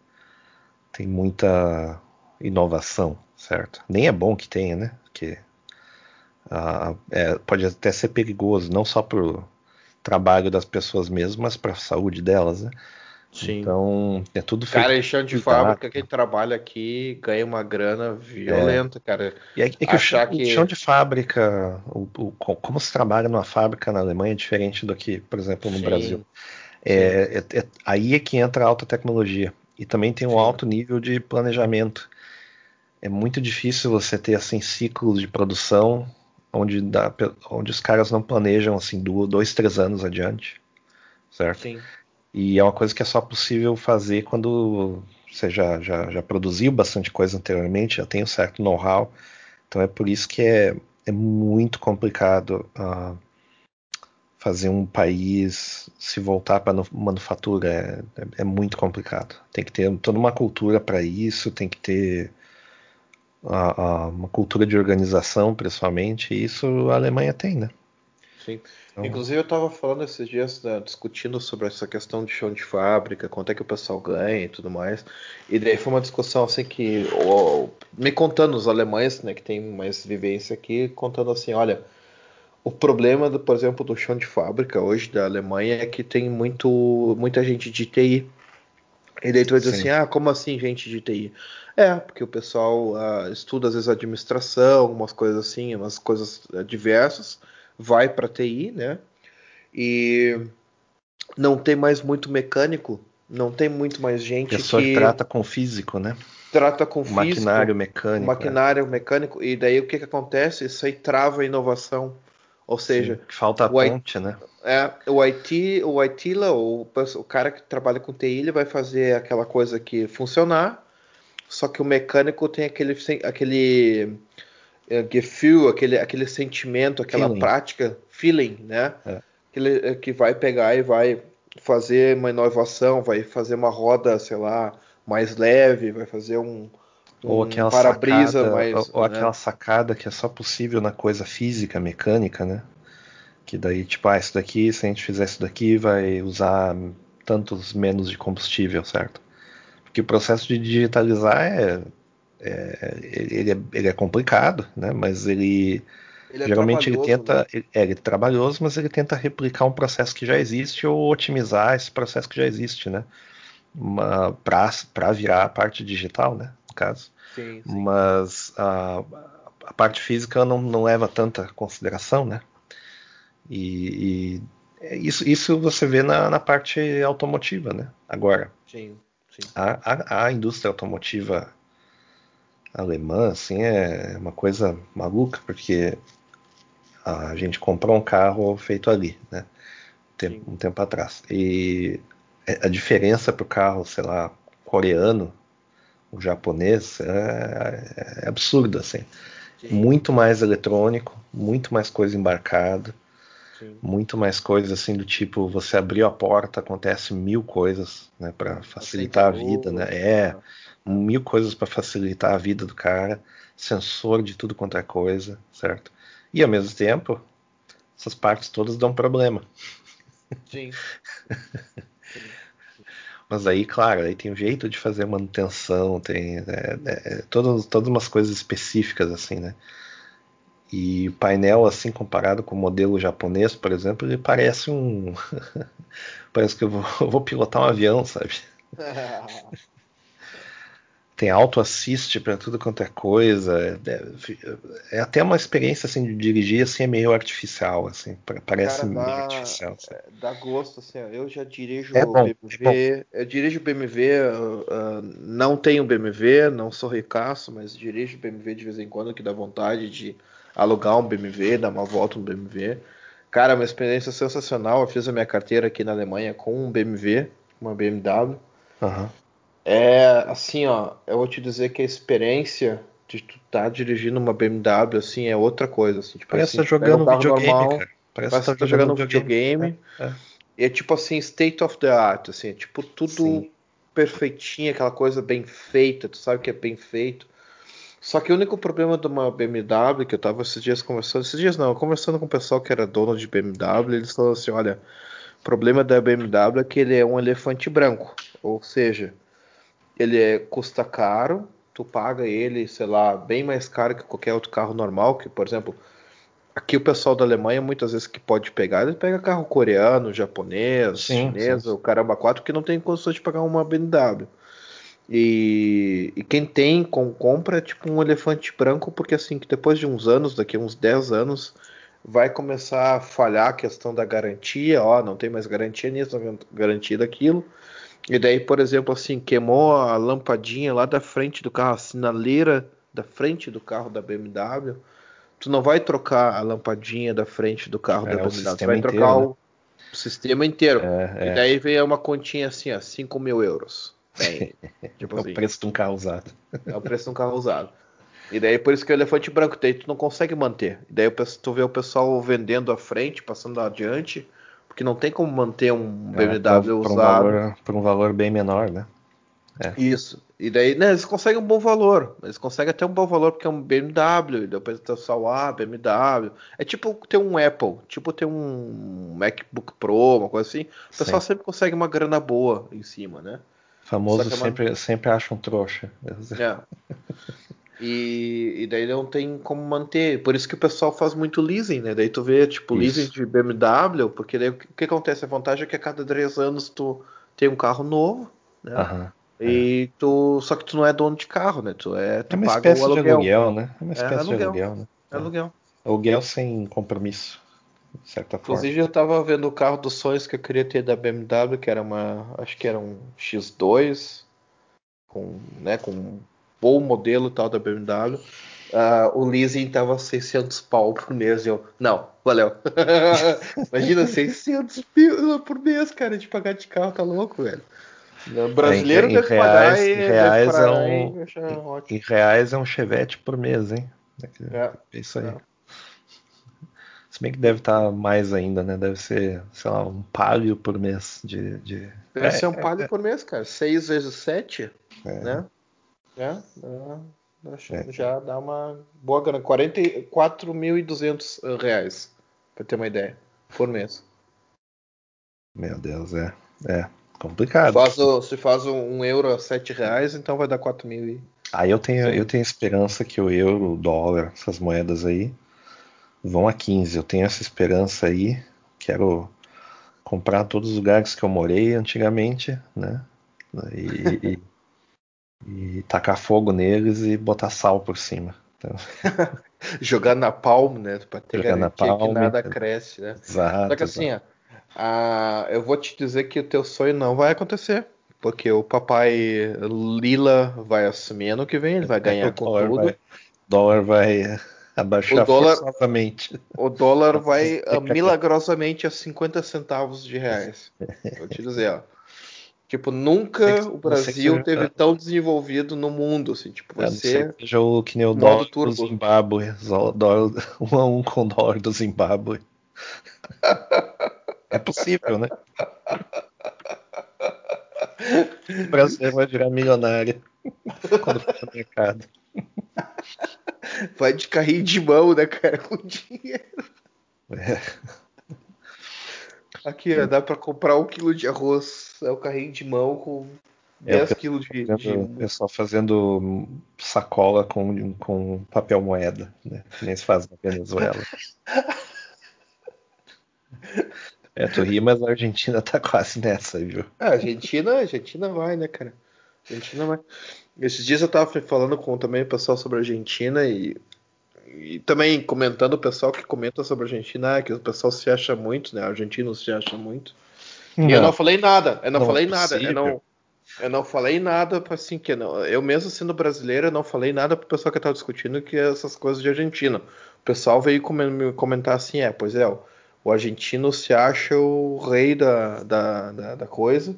tem muita inovação certo? Nem é bom que tenha, né? Porque uh, é, pode até ser perigoso, não só para o trabalho das pessoas mesmas, mas para a saúde delas, né? Sim. Então, é tudo feito. Cara, em chão de fábrica, quem trabalha aqui ganha uma grana violenta, é. cara. E é, é que, Achar o, chão, que... o chão de fábrica, o, o, como se trabalha numa fábrica na Alemanha é diferente do que, por exemplo, no Sim. Brasil. É, é, é, aí é que entra a alta tecnologia. E também tem um Sim. alto nível de planejamento é muito difícil você ter assim ciclos de produção onde, dá, onde os caras não planejam assim dois, três anos adiante, certo? Sim. E é uma coisa que é só possível fazer quando você já, já, já produziu bastante coisa anteriormente, já tem um certo know-how. Então é por isso que é, é muito complicado uh, fazer um país se voltar para manufatura. É, é, é, muito complicado. Tem que ter toda uma cultura para isso, tem que ter a, a, uma cultura de organização, principalmente, e isso a Alemanha tem, né? Sim. Então... Inclusive eu estava falando esses dias, né, discutindo sobre essa questão de chão de fábrica, quanto é que o pessoal ganha e tudo mais. E daí foi uma discussão assim que, ó, me contando os alemães, né, que tem mais vivência aqui, contando assim, olha, o problema, do, por exemplo, do chão de fábrica hoje da Alemanha é que tem muito, muita gente de TI. E daí tu vai dizer Sim. assim, ah, como assim gente de TI? É, porque o pessoal uh, estuda às vezes administração, algumas coisas assim, umas coisas uh, diversas, vai para TI, né? E não tem mais muito mecânico, não tem muito mais gente Pessoa que... trata com físico, né? Trata com físico, maquinário mecânico. Maquinário é. mecânico e daí o que que acontece? Isso aí trava a inovação. Ou seja, Sim, falta a ponte, IT, né? É, o IT, o ITila, o, o cara que trabalha com TI, ele vai fazer aquela coisa que funcionar só que o mecânico tem aquele, aquele é, Gefühl, aquele, aquele sentimento, aquela feeling. prática, feeling, né? É. Aquele, é, que vai pegar e vai fazer uma inovação, vai fazer uma roda, sei lá, mais leve, vai fazer um ou aquela para-brisa mais. Ou, ou né? aquela sacada que é só possível na coisa física, mecânica, né? Que daí, tipo, ah, isso daqui, se a gente fizer isso daqui, vai usar tantos menos de combustível, certo? Porque o processo de digitalizar é, é ele, é, ele é complicado, né? Mas ele, ele é geralmente ele tenta, né? ele, é, ele é trabalhoso, mas ele tenta replicar um processo que já existe ou otimizar esse processo que já existe, né? Para virar a parte digital, né? Caso. Sim, sim. Mas a, a parte física não, não leva tanta consideração, né? E, e é isso, isso você vê na, na parte automotiva, né? Agora. Sim. A, a, a, indústria automotiva alemã assim, é uma coisa maluca, porque a gente comprou um carro feito ali, né? Um tempo atrás. E a diferença para o carro, sei lá, coreano, o japonês, é, é absurda, assim. Sim. Muito mais eletrônico, muito mais coisa embarcada. Muito mais coisas assim do tipo, você abriu a porta, acontece mil coisas, né, para facilitar a vida, né? É, mil coisas para facilitar a vida do cara, sensor de tudo quanto é coisa, certo? E ao mesmo tempo, essas partes todas dão problema. Sim. <laughs> Mas aí, claro, aí tem um jeito de fazer manutenção, tem é, é, é todas, todas umas coisas específicas assim, né? E o painel, assim, comparado com o modelo japonês, por exemplo, ele parece um. <laughs> parece que eu vou, <laughs> eu vou, pilotar um avião, sabe? <laughs> tem auto assist para tudo quanto é coisa. É, é, até uma experiência assim de dirigir assim é meio artificial assim, parece Cara, meio dá, artificial. Assim. é, dá gosto assim. Eu já dirijo É bom, BMW, eu dirijo BMW, uh, uh, não tenho BMW, não sou ricaço, mas dirijo BMW de vez em quando que dá vontade de alugar um BMW, dar uma volta no BMW. Cara, uma experiência sensacional. Eu fiz a minha carteira aqui na Alemanha com um BMW, uma BMW. Aham. É assim, ó, eu vou te dizer que a experiência de tu estar tá dirigindo uma BMW assim é outra coisa, assim, tipo Parece assim, um jogando carro videogame, normal, cara. Parece parece que tá jogando um videogame. videogame. É, é. E é tipo assim, state of the art, assim, é tipo tudo Sim. perfeitinho, aquela coisa bem feita, tu sabe que é bem feito. Só que o único problema de uma BMW, que eu tava esses dias conversando, esses dias não, conversando com o pessoal que era dono de BMW, eles falaram assim, olha, o problema da BMW é que ele é um elefante branco, ou seja, ele é, custa caro, tu paga ele, sei lá, bem mais caro que qualquer outro carro normal, que por exemplo, aqui o pessoal da Alemanha muitas vezes que pode pegar, ele pega carro coreano, japonês, Sim, chinês, sim. o caramba 4 que não tem condições de pagar uma BMW. E, e quem tem com compra é tipo um elefante branco, porque assim, que depois de uns anos, daqui a uns 10 anos, vai começar a falhar a questão da garantia, ó, não tem mais garantia nisso, não tem garantia daquilo. E daí, por exemplo, assim, queimou a lampadinha lá da frente do carro, a sinaleira da frente do carro da BMW. Tu não vai trocar a lampadinha da frente do carro É, da BMW, tu vai trocar né? o sistema inteiro. É, E é. daí vem uma continha assim, ó, 5 mil euros. <laughs> Tipo É assim, o preço de um carro usado. é o preço de um carro usado. E daí por isso que o elefante branco, daí tu não consegue manter. E daí tu vê o pessoal vendendo à frente, passando adiante, porque não tem como manter um É, BMW pra, pra um usado. valor, pra um valor bem menor, né? Isso. E daí, né, eles conseguem um bom valor. Eles conseguem até um bom valor porque é um BMW, e depois o pessoal, ah, BMW. É tipo ter um Apple, tipo ter um MacBook Pro, uma coisa assim. O pessoal Sim. sempre consegue uma grana boa em cima, né? Famoso Só é uma- sempre, sempre acha um trouxa. É. <laughs> E, e daí não tem como manter. Por isso que o pessoal faz muito leasing, né? Daí tu vê, tipo, Isso. leasing de BMW, porque daí o que, o que acontece? A vantagem é que a cada três anos tu tem um carro novo, né? Aham. E tu. Só que tu não é dono de carro, né? Tu é. Tu É uma paga espécie o de aluguel. aluguel, né? É uma É, espécie de aluguel. aluguel, né? É aluguel. Aluguel sem compromisso, de certa forma. Inclusive eu tava vendo o carro dos sonhos que eu queria ter da BMW, que era uma. Acho que era um X2, com, né, com bom modelo tal da BMW. Ah, o leasing tava 600 pau por mês. Eu, não, valeu. <laughs> Imagina, 600 pila por mês, cara, de pagar de carro, tá louco, velho. Brasileiro É, em- em deve pagar reais- e em deve reais é pagar um- e ótimo. Em reais é um chevette por mês, hein? É. É isso aí. É. Se bem que deve estar mais ainda, né? Deve ser, sei lá, um palio por mês de. de... Deve É, ser um palio por mês, cara. 6 vezes 7, É. né? É, É. já dá uma boa grana. 44.200 reais, pra ter uma ideia, por mês. Meu Deus, é. É complicado. Faz o- se faz um, um euro a 7 reais, então vai dar 4 mil e... Aí eu tenho, Sim. eu tenho esperança que o euro, o dólar, essas moedas aí vão a 15. Eu tenho essa esperança aí. Quero comprar todos os lugares que eu morei antigamente, né? E, e- tacar fogo neles e botar sal por cima. Então, <laughs> Jogar na palma, né? Pra ter Jogar na garantia que palma, nada entendeu? cresce, né? exato. Só que assim, ó, a- eu vou te dizer que o teu sonho não vai acontecer. Porque o papai Lila vai assumir ano que vem, ele vai <laughs> ganhar o com dólar tudo. vai, dólar vai abaixar O dólar- forçosamente. O dólar vai <laughs> ah, milagrosamente a 50 centavos de reais. Vou te dizer, ó. Tipo, nunca que- o Brasil que- teve tão desenvolvido no mundo, assim. Tipo, ser você... seja o que nem o dólar do. Zimbábue, dólar, um a um com o dólar do Zimbábue. É possível, né? O brasileiro vai virar milionário quando for no mercado. Vai de carrinho de mão, né, cara? Com dinheiro. É, Aqui, ó, dá pra comprar um quilo de arroz. É o carrinho de mão com É, o 10 quilos de, fazendo- de... pessoal fazendo sacola com, com papel moeda, né? Que nem se faz na Venezuela. É, tu ri, mas a Argentina tá quase nessa, viu? A Argentina, a Argentina vai, né, cara? Argentina, mas... Esses dias eu tava falando com também o pessoal sobre a Argentina e, e também comentando o pessoal que comenta sobre a Argentina, que o pessoal se acha muito, né? Argentinos se acha muito. Não. E eu não falei nada, eu não, não falei é nada, eu não, eu não falei nada assim que não. Eu mesmo sendo brasileiro, eu não falei nada pro pessoal que tava discutindo que é essas coisas de Argentina. O pessoal veio me comentar assim, é, pois é, o, o argentino se acha o rei da, da, da, da coisa.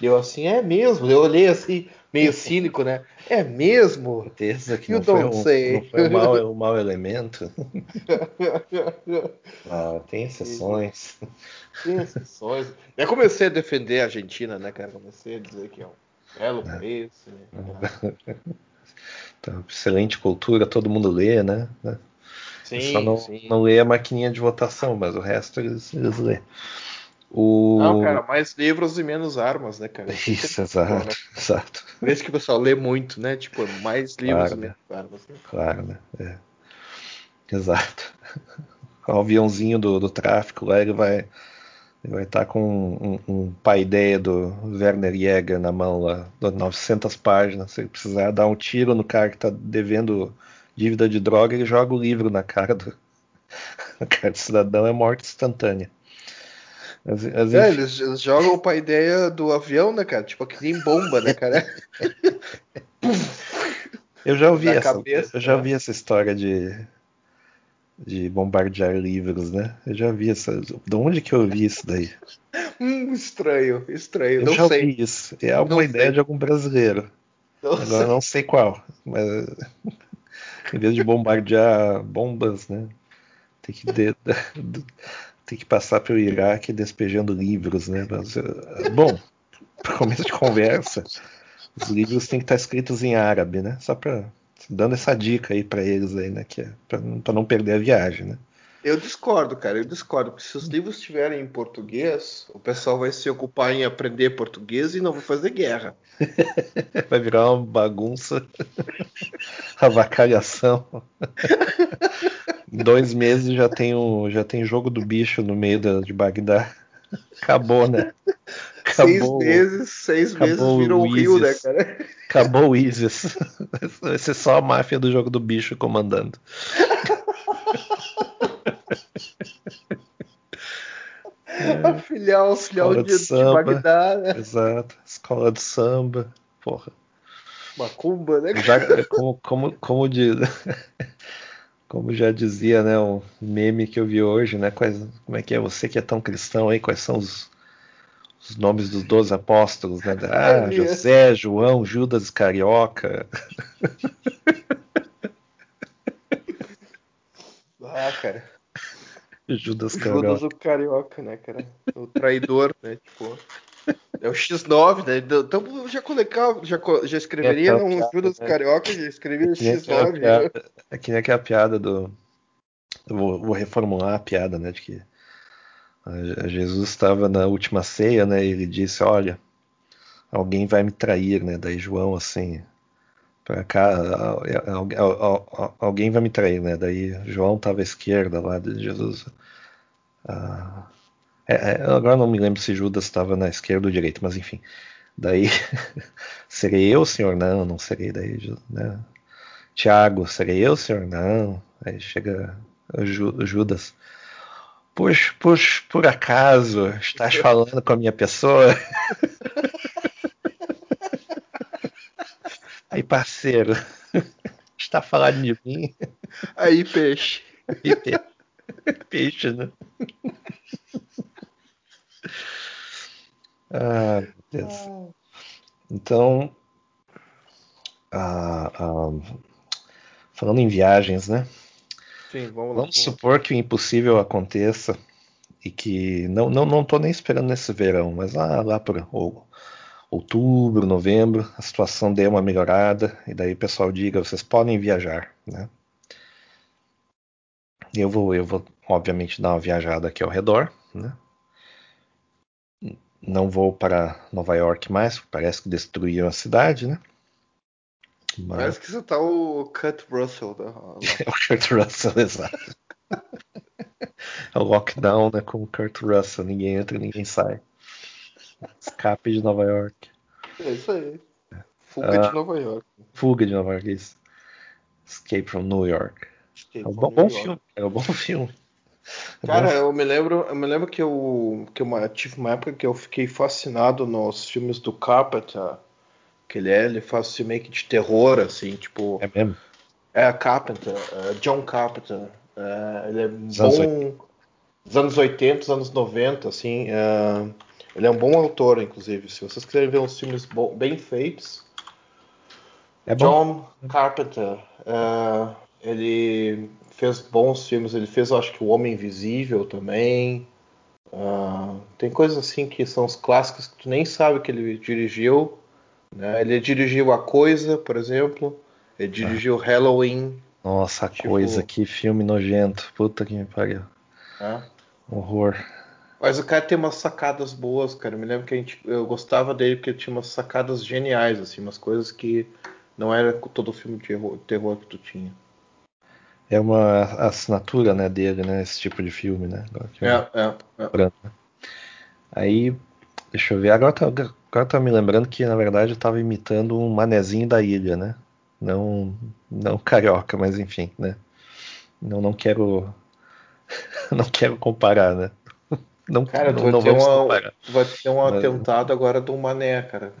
E eu assim, é mesmo. Eu olhei assim, meio cínico, né? É mesmo? Certeza que <laughs> não foi, um, não foi um mau, um mau elemento. <laughs> ah, tem exceções. Tem exceções. Eu comecei a defender a Argentina, né, cara? Comecei a dizer que é um belo é. país. Né? Então, <laughs> excelente cultura, todo mundo lê, né? Sim, Só não, sim. não lê a maquininha de votação, mas o resto eles, eles lê. O... Não, cara, mais livros e menos armas, né, cara? <laughs> Isso, exato, né? exato. Por isso que o pessoal lê muito, né? Tipo, mais livros claro, e menos né? armas. Né? Claro, né? É. Exato. <laughs> O aviãozinho do, do tráfico lá, ele vai ele vai estar tá com um, um paideia do Werner Jäger na mão lá, de 900 páginas. Se ele precisar dar um tiro no cara que está devendo dívida de droga, ele joga o livro na cara do, <laughs> na cara do cidadão, é morte instantânea. É, eles, eles, jogam a ideia do avião, né, cara? Tipo, que nem bomba, né, cara? eu já ouvi, essa, cabeça, eu já ouvi essa história de, de bombardear livros, né? Eu já vi essa. De onde que eu vi isso daí? Hum, estranho, estranho. Eu não já sei. ouvi isso. É alguma não ideia sei. de algum brasileiro. Não Agora sei. não sei qual. Mas <laughs> em vez de bombardear bombas, né? Tem que de, <laughs> tem que passar pelo Iraque despejando livros, né? Mas, bom, para começo de conversa, os livros têm que estar escritos em árabe, né? Só para dando essa dica aí para eles aí, né? Que é para não perder a viagem, né? Eu discordo, cara, eu discordo, porque se os livros estiverem em português, o pessoal vai se ocupar em aprender português e não vai fazer guerra. <laughs> vai virar uma bagunça, <laughs> avacalhação. Em dois meses já tem, um, já tem jogo do bicho no meio da, de Bagdá. Acabou, né? Acabou, seis meses, seis meses virou o Rio, né, cara? Acabou o ISIS. <laughs> Vai ser só a máfia do jogo do bicho comandando. A filial, filial de, de, samba, de Bagdá, né? Exato. Escola de samba. Porra. Macumba, né? Já, como, como, como diz. <laughs> Como já dizia, né, um meme que eu vi hoje, né, quais, como é que é você que é tão cristão aí, quais são os, os nomes dos doze apóstolos, né? <laughs> Ah, José, João, Judas Carioca. <laughs> Ah, cara. Judas Carioca. Judas o Carioca, né, cara? O traidor, né? Tipo. É o X9, né? Então já colocava, já, já escreveria é um Judas né? Carioca, já escreveria o X9. Piada, né? É que nem aquela piada do. Eu vou, vou, reformular a piada, né? De que Jesus estava na última ceia, né? E ele disse: Olha, alguém vai me trair, né? Daí João, assim, para cá, alguém vai me trair, né? Daí João estava à esquerda lá de Jesus. Ah, é, é, agora não me lembro se Judas estava na esquerda ou direita, mas enfim. Daí, <laughs> serei eu, senhor? Não, não serei. Daí, né? Tiago, serei eu, senhor? Não. Aí chega Judas. Pois, pois, por acaso, estás falando com a minha pessoa? <laughs> Aí, parceiro, <laughs> está falando de mim? Aí, peixe. Aí, peixe. Peixe, né? Ah, Deus. Então, ah, ah, falando em viagens, né? Sim, vamos. Vamos supor que o impossível aconteça e que não não não tô nem esperando nesse verão, mas lá lá por outubro, novembro, a situação dê uma melhorada e daí o pessoal diga vocês podem viajar, né? Eu vou eu vou obviamente dar uma viajada aqui ao redor, né? Não vou para Nova York mais, parece que destruíram a cidade, né? Mas... Parece que você tá o Kurt Russell da <laughs> É o Kurt Russell, exato. <laughs> é o lockdown, né? Com o Kurt Russell, ninguém entra, ninguém sai. Escape de Nova York. É isso aí. Fuga uh, de Nova York. Fuga de Nova York, isso. Escape from New York. Escape é um bom, bom filme. É um bom <laughs> filme. Cara, eu me lembro, eu me lembro que eu, que eu tive uma época que eu fiquei fascinado nos filmes do Carpenter. Que ele é, ele faz filme de terror, assim, tipo. É mesmo? É Carpenter, é John Carpenter. É, ele é bom. Anos 80, anos 90, assim. É, ele é um bom autor, inclusive. Se vocês quiserem ver uns filmes bem feitos. É John Carpenter. É, ele fez bons filmes. Ele fez, acho que, O Homem Invisível também. Uh, tem coisas assim que são os clássicos que tu nem sabe que ele dirigiu. Né? Ele dirigiu A Coisa, por exemplo. Ele dirigiu ah. Halloween. Nossa, tipo... coisa, que filme nojento. Puta que me pariu. É. Horror. Mas o cara tem umas sacadas boas, cara. Eu me lembro que a gente, eu gostava dele porque tinha umas sacadas geniais, assim, umas coisas que não era todo filme de terror, terror que tu tinha. É uma assinatura, né, dele, né, esse tipo de filme, né? É, é, é. Né? Aí, deixa eu ver. Agora tá, agora tá me lembrando que, na verdade, eu tava imitando um manezinho da ilha, né? Não, não carioca, mas enfim, né? Não, não quero, <laughs> não quero comparar, né? Não, cara, não, não ter uma, vai ter um mas... atentado agora do Mané, cara.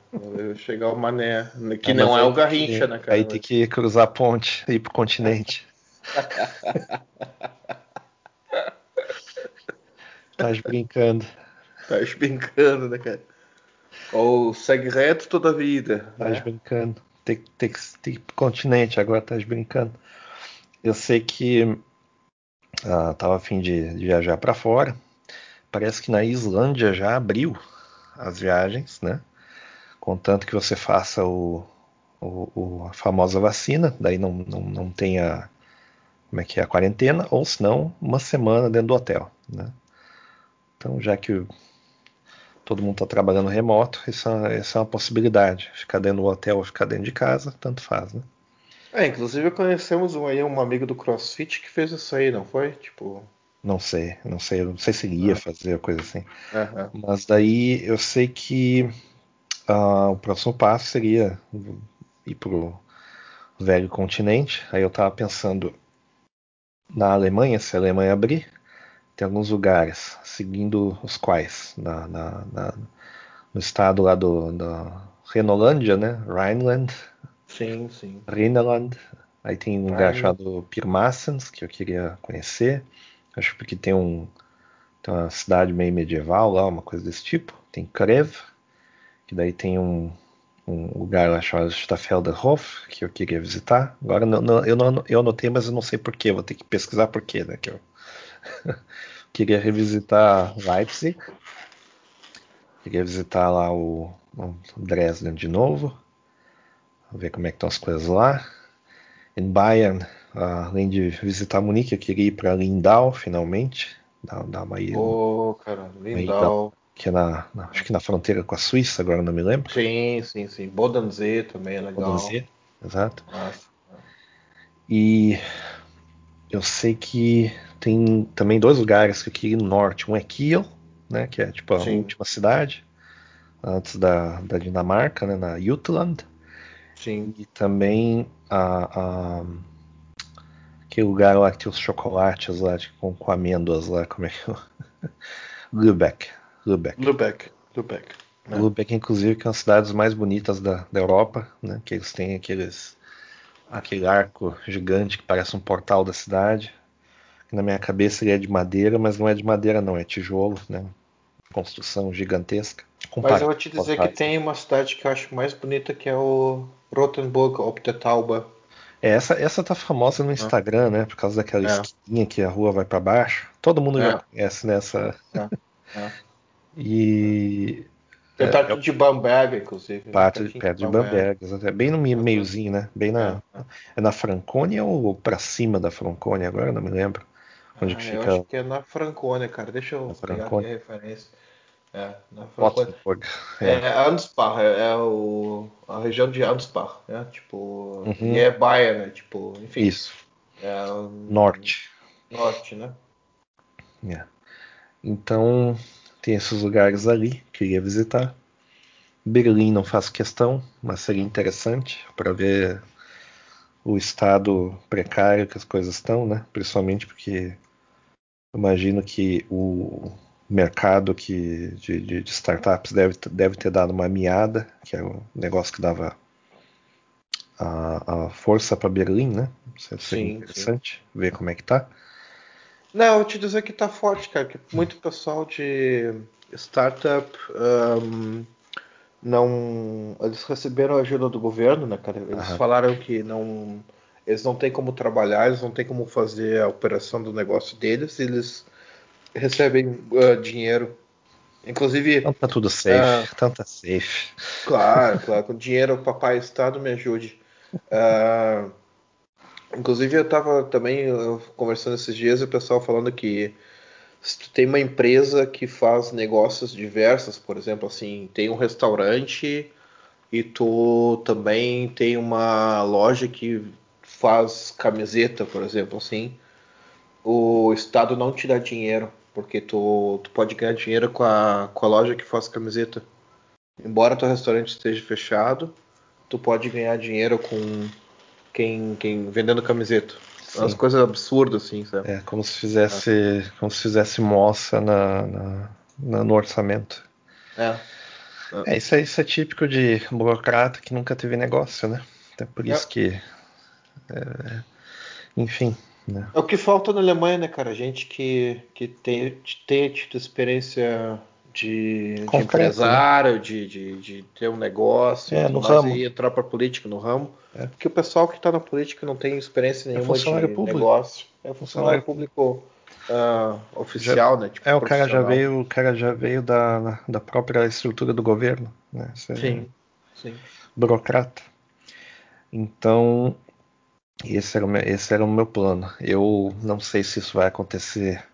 Chegar o Mané, que ah, não é o Garrincha, que, né, cara? Aí tem que cruzar a ponte e ir pro continente. <laughs> Tás brincando. Tás brincando, né, cara? Ou segue reto toda a vida. Tás né? brincando. Tem, tem, tem que ir pro continente, agora tás brincando. Eu sei que uh, tava a fim de, de viajar para fora parece que na Islândia já abriu as viagens, né? Contanto que você faça o, o, o, a famosa vacina, daí não, não, não tenha como é que é a quarentena, ou se não, uma semana dentro do hotel, né? Então, já que todo mundo está trabalhando remoto, isso é, é uma possibilidade. Ficar dentro do hotel ou ficar dentro de casa, tanto faz, né? É, inclusive conhecemos um, aí, um amigo do CrossFit que fez isso aí, não foi? Tipo, não sei, não sei, não sei se ele ia fazer coisa assim. Uhum. Mas daí eu sei que uh, o próximo passo seria ir pro velho continente. Aí eu tava pensando na Alemanha, se a Alemanha abrir, tem alguns lugares, seguindo os quais, na, na, na no estado lá do, da Renolândia, né? Rhineland. Sim, sim. Rhineland. Aí tem um lugar chamado Pirmassens, que eu queria conhecer. Acho que tem um tem uma cidade meio medieval lá, uma coisa desse tipo. Tem Krev, que daí tem um, um lugar lá chamado Staffelderhof, que eu queria visitar. Agora não, não, eu, não, eu anotei, mas eu não sei porquê, vou ter que pesquisar porquê, né? Que eu <laughs> queria revisitar Leipzig. Queria visitar lá o, o Dresden de novo. Ver como é que estão as coisas lá. Em Bayern, além de visitar Munique, eu queria ir para Lindau, finalmente. Dar uma ida. Oh, cara, Lindau. Que é na, na, acho que na fronteira com a Suíça, agora não me lembro. Sim, sim, sim. Bodensee também é legal. Bodensee, exato. Nossa. E eu sei que tem também dois lugares que eu queria ir no norte. Um é Kiel, né, que é tipo a sim. última cidade antes da, da Dinamarca, né, na Jutland. Sim. E também a, a aquele lugar lá que tem os chocolates lá de, com, com amêndoas lá, como é que eu... Lübeck. <laughs> Lübeck. Lübeck. Lübeck. É. Lübeck, inclusive, que é uma das cidades mais bonitas da, da Europa, né? Que eles têm aqueles aquele arco gigante que parece um portal da cidade. na minha cabeça ele é de madeira, mas não é de madeira não, é tijolo, né? Construção gigantesca. Mas eu vou te dizer que tem uma cidade que eu acho mais bonita que é o Rothenburg ob der Tauber. É, essa, essa tá famosa no Instagram, né? Por causa daquela é. esquinha que a rua vai para baixo. Todo mundo é. já conhece nessa. Né, é. <laughs> é. e. É perto é, de Bamberg, inclusive. Perto, de, perto de Bamberg, é bem no meiozinho, né? Bem na. É, é na Franconia ou para cima da Franconia? Agora não me lembro. Onde ah, que fica? Eu acho que é na Franconia, cara. Deixa eu pegar aqui a referência. É, na Franconia. É, é Ansbach, é, é, o, a região de Ansbach, né? Tipo, uhum. e é Bayern, né? Tipo, enfim. Isso. É, norte. Norte, né? É. Então, tem esses lugares ali que eu ia visitar. Berlim não faz questão, mas seria interessante para ver o estado precário que as coisas estão, né? Principalmente porque imagino que o mercado que, de, de, startups deve, deve ter dado uma miada, que é o negócio que dava a, a força para Berlim, né? Seria sim, interessante sim. ver como é que tá. Não, eu te dizer que tá forte, cara, que muito pessoal de startup um, não. Eles receberam a ajuda do governo, né, cara? Eles Aham. falaram que não. Eles não têm como trabalhar, eles não têm como fazer a operação do negócio deles, eles recebem uh, dinheiro. Inclusive. Então tá tudo safe, uh, então tá safe. Claro, claro. <laughs> Com dinheiro, o papai Estado me ajude. Uh, inclusive, eu estava também conversando esses dias e o pessoal falando que se tu tem uma empresa que faz negócios diversos, por exemplo, assim, tem um restaurante e tu também tem uma loja que faz camiseta, por exemplo, assim, o Estado não te dá dinheiro, porque tu, tu pode ganhar dinheiro com a, com a loja que faz camiseta. Embora teu restaurante esteja fechado, tu pode ganhar dinheiro com quem, quem vendendo camiseta. Sim. Umas coisas absurdas, assim, sabe? É, como se fizesse, é. como se fizesse moça na, na, na no orçamento. É. É, isso, é, isso é típico de burocrata que nunca teve negócio, né? É por isso é. que. É, enfim. Né? É o que falta na Alemanha, né, cara? Gente que, que tem, tem tido experiência de, de empresário, né? de, de, de, ter um negócio, é, no ramo. e entrar para política no ramo. É. Porque o pessoal que está na política não tem experiência é nenhuma é de público. negócio. É funcionário público uh, oficial, já, né? Tipo, é, o cara já veio, o cara já veio da, da própria estrutura do governo, né? sim, sim. Burocrata. Então, esse era, o meu, esse era o meu plano. Eu não sei se isso vai acontecer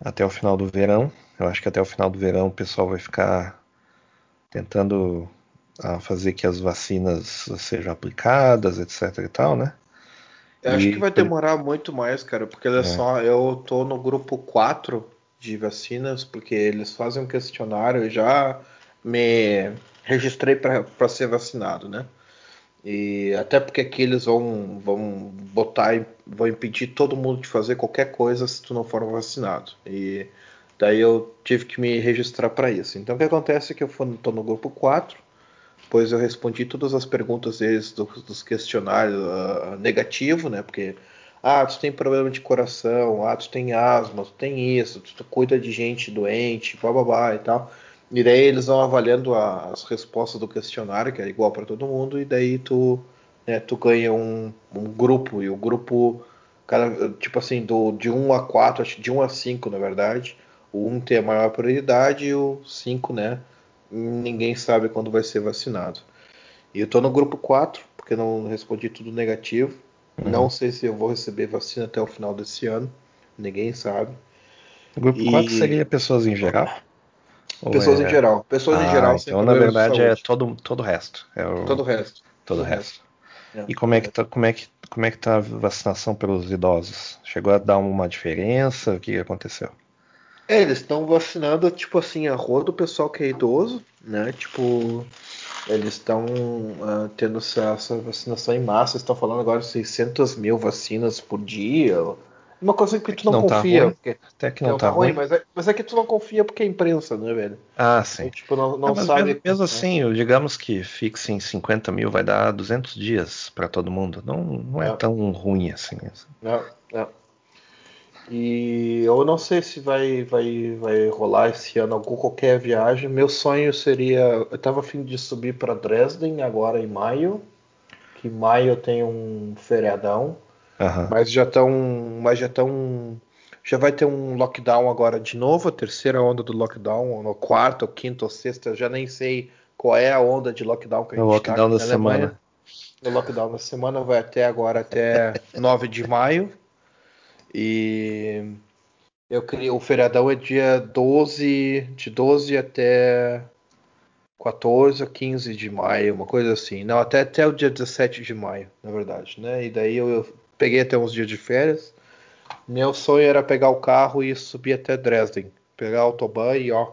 até o final do verão. Eu acho que até o final do verão o pessoal vai ficar tentando a fazer que as vacinas sejam aplicadas, etc e tal, né? Eu acho que vai demorar muito mais, cara, porque olha é. só, eu tô no grupo 4 de vacinas, porque eles fazem um questionário e já me registrei para ser vacinado, né? E até porque aqui eles vão, vão botar, vão impedir todo mundo de fazer qualquer coisa se tu não for vacinado. E daí eu tive que me registrar para isso. Então o que acontece é que eu estou no grupo 4, Pois eu respondi todas as perguntas deles dos, dos questionários uh, negativo, né? Porque ah, tu tem problema de coração, ah, tu tem asma, tu tem isso, tu, tu cuida de gente doente, bababá e tal. E daí eles vão avaliando a, as respostas do questionário, que é igual para todo mundo, e daí tu, né, tu ganha um, um, grupo, e o grupo, cara, tipo assim, do, de 1 a 4, acho de 1 a 5, na verdade. O 1 tem a maior prioridade e o 5, né? ninguém sabe quando vai ser vacinado. E eu tô no grupo 4, porque não respondi tudo negativo. Uhum. Não sei se eu vou receber vacina até o final desse ano. Ninguém sabe. O grupo e... 4 seria pessoas em geral? Pessoas é... em geral. Pessoas ah, em geral. Então, na verdade, é todo, todo o resto. É o... Todo o resto. Todo o resto. É, e como é, que tá, como, é que, como é que tá a vacinação pelos idosos? Chegou a dar uma diferença? O que aconteceu? É, eles estão vacinando, tipo assim, a rua do pessoal que é idoso, né? Tipo, eles estão uh, tendo essa, essa, vacinação em massa. Estão falando agora de 600 mil vacinas por dia. Uma coisa que tu não, não tá confia. Tá porque, Até que não, não tá, tá ruim, Mas é, mas é que tu não confia porque é imprensa, né, velho? Ah, sim. E, tipo, não, não, sabe. Mesmo, mesmo assim, digamos que fixe em 50 mil vai dar 200 dias para todo mundo. Não, não é, é tão ruim assim. Não, não. E eu não sei se vai, vai, vai rolar esse ano algum qualquer viagem. Meu sonho seria. Eu estava afim de subir para Dresden agora em maio. Que em maio tem um feriadão. Uhum. Mas já estão. Mas já estão. Já vai ter um lockdown agora de novo, a terceira onda do lockdown, ou no quarto, ou quinto, ou sexta, já nem sei qual é a onda de lockdown que a gente O lockdown tá da semana. O lockdown da semana vai até agora, até <laughs> 9 de maio. E eu criei, o feriadão é dia 12, de 12 até 14 ou 15 de maio, uma coisa assim. Não, até, até o dia 17 de maio, na verdade, né? E daí eu, eu peguei até uns dias de férias. Meu sonho era pegar o carro e subir até Dresden. Pegar o autobahn e ó,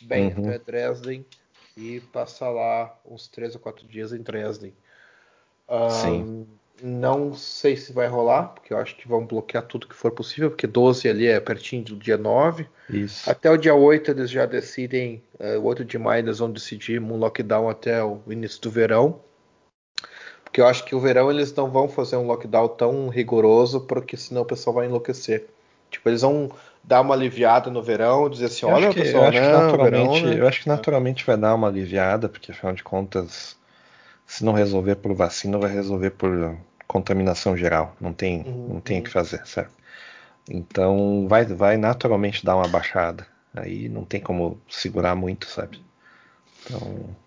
bem uhum. até Dresden. e passar lá uns três ou quatro dias em Dresden. Um, Sim. Não sei se vai rolar, porque eu acho que vão bloquear tudo que for possível, porque 12 ali é pertinho do dia 9. Isso. Até o dia 8 eles já decidem, uh, o 8 de maio eles vão decidir um lockdown até o início do verão. Porque eu acho que o verão eles não vão fazer um lockdown tão rigoroso, porque senão o pessoal vai enlouquecer. Tipo, eles vão dar uma aliviada no verão, dizer assim, olha, que, pessoal, eu acho, não, naturalmente, verão, né? eu acho que naturalmente vai dar uma aliviada, porque afinal de contas, se não resolver por vacina, vai resolver por contaminação geral. Não tem, uhum. não tem o que fazer, certo? Então vai, vai naturalmente dar uma baixada. Aí não tem como segurar muito, sabe? Então.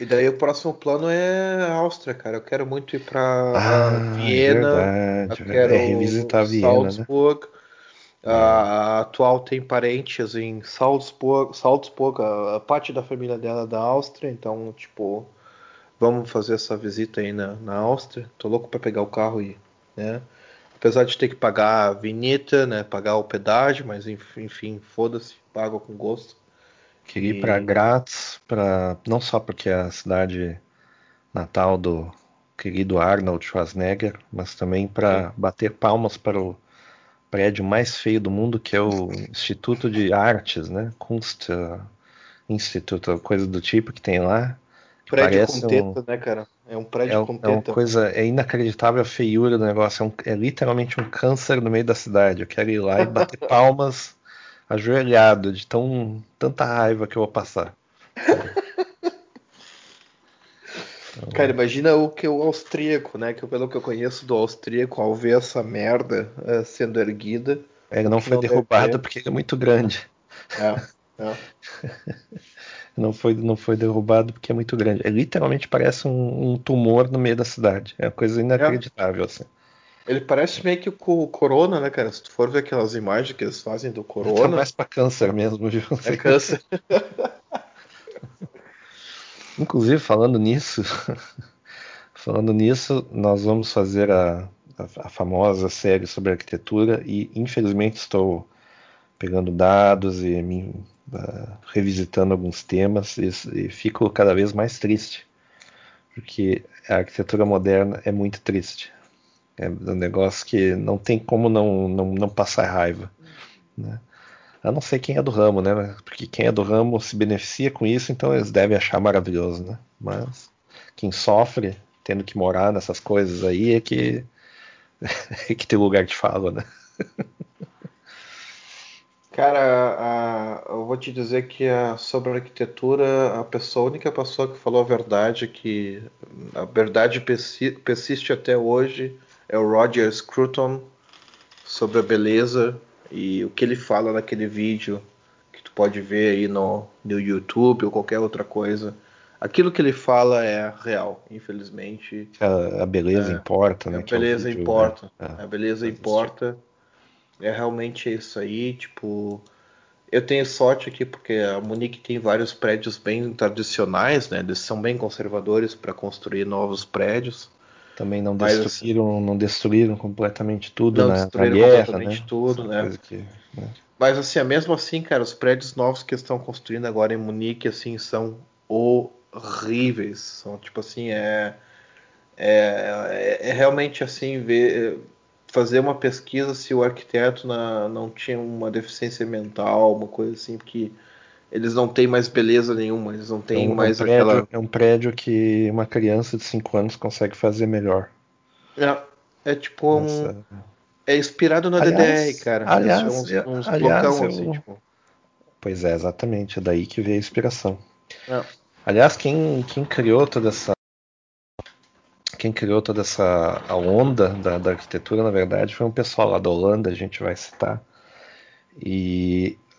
E daí o próximo plano é a Áustria, cara. Eu quero muito ir para ah, Viena. Verdade, eu quero é revisitar Viena, Salzburg. Né? A, a, atual tem parentes em Salzburg, Salzburg a, a, parte da família dela é da Áustria, então, tipo, vamos fazer essa visita aí na, na Áustria. Tô louco para pegar o carro e, né? Apesar de ter que pagar a vinheta, né? Pagar o pedágio, mas enfim, foda-se, pago com gosto. Queria ir para Graz, para não só porque é a cidade natal do querido Arnold Schwarzenegger, mas também para bater palmas para o prédio mais feio do mundo, que é o Instituto de Artes, né? Kunst Instituto, coisa do tipo que tem lá. Prédio com teta, um... né, cara? É um prédio é, com teta. É uma coisa, é inacreditável a feiura do negócio. É, um, é, literalmente um câncer no meio da cidade. Eu quero ir lá e bater <laughs> palmas ajoelhado de tão tanta raiva que eu vou passar. Então... <laughs> Cara, imagina o que o austríaco, né? Que pelo que eu conheço do austríaco, ao ver essa merda uh, sendo erguida. Ele não foi não derrubado porque ele é muito grande. É, é. <laughs> não foi, não foi derrubado porque é muito grande. Ele literalmente parece um, um tumor no meio da cidade. É uma coisa inacreditável, é. assim. Ele parece meio que o Corona, né, cara? Se tu for ver aquelas imagens que eles fazem do Corona. Tá mais pra câncer mesmo, viu? É câncer. <laughs> Inclusive, falando nisso, <laughs> falando nisso, nós vamos fazer a, a, a, famosa série sobre arquitetura e, infelizmente, estou pegando dados e me, uh, revisitando alguns temas e, e fico cada vez mais triste, porque a arquitetura moderna é muito triste. É um negócio que não tem como não, não, não passar raiva. Né? A não ser quem é do ramo, né? Porque quem é do ramo se beneficia com isso, então eles devem achar maravilhoso, né? Mas quem sofre tendo que morar nessas coisas aí é que <laughs> é que tem lugar de fala, né? Cara, a, eu vou te dizer que a, sobre a arquitetura, a pessoa, a única pessoa que falou a verdade, que a verdade persiste até hoje, é o Roger Scruton sobre a beleza e o que ele fala naquele vídeo que tu pode ver aí no, no YouTube ou qualquer outra coisa. Aquilo que ele fala é real, infelizmente. A, a beleza é, importa, né? A beleza é vídeo, importa. Né? A beleza importa. É realmente isso aí, tipo. Eu tenho sorte aqui porque a Munique tem vários prédios bem tradicionais, né? Eles são bem conservadores para construir novos prédios. Também não Mas, destruíram, assim, não destruíram completamente tudo não na, destruíram na guerra, completamente né? tudo, né? Que, né? Mas assim, mesmo assim, cara, os prédios novos que estão construindo agora em Munique, assim, são horríveis. São tipo assim, é, é, é, é realmente assim ver fazer uma pesquisa se o arquiteto na, não tinha uma deficiência mental, uma coisa assim, porque eles não têm mais beleza nenhuma, eles não têm é um, mais um prédio, aquela. É um prédio que uma criança de 5 anos consegue fazer melhor. É, é tipo um. É inspirado na aliás, DDR, cara. Aliás, uns, uns aliás blocão, eu... assim, tipo. Pois é, exatamente. É daí que veio a inspiração. É. Aliás, quem, quem criou toda essa. Quem criou toda essa a onda da, da arquitetura, na verdade, foi um pessoal lá da Holanda, a gente vai citar. E é, é,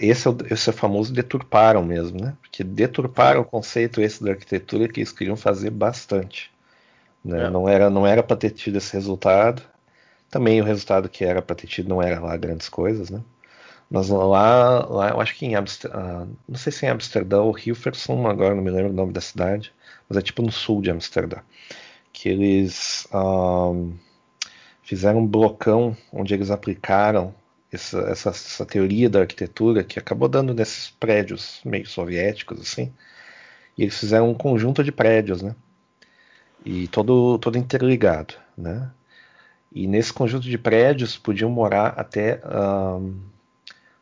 esse é, o, esse é o famoso deturparam mesmo, né? Porque deturparam o conceito esse da arquitetura que eles queriam fazer bastante. Né? É. Não era não era para ter tido esse resultado. Também o resultado que era para ter tido não era lá grandes coisas, né? Mas lá, lá eu acho que em Amsterdã, não sei se é em Amsterdã ou Hilversum, agora não me lembro o nome da cidade, mas é tipo no sul de Amsterdã, que eles um, fizeram um blocão onde eles aplicaram essa, essa, essa, teoria da arquitetura que acabou dando nesses prédios meio soviéticos assim E eles fizeram um conjunto de prédios, né? E todo, todo interligado, né? E nesse conjunto de prédios podiam morar até, um,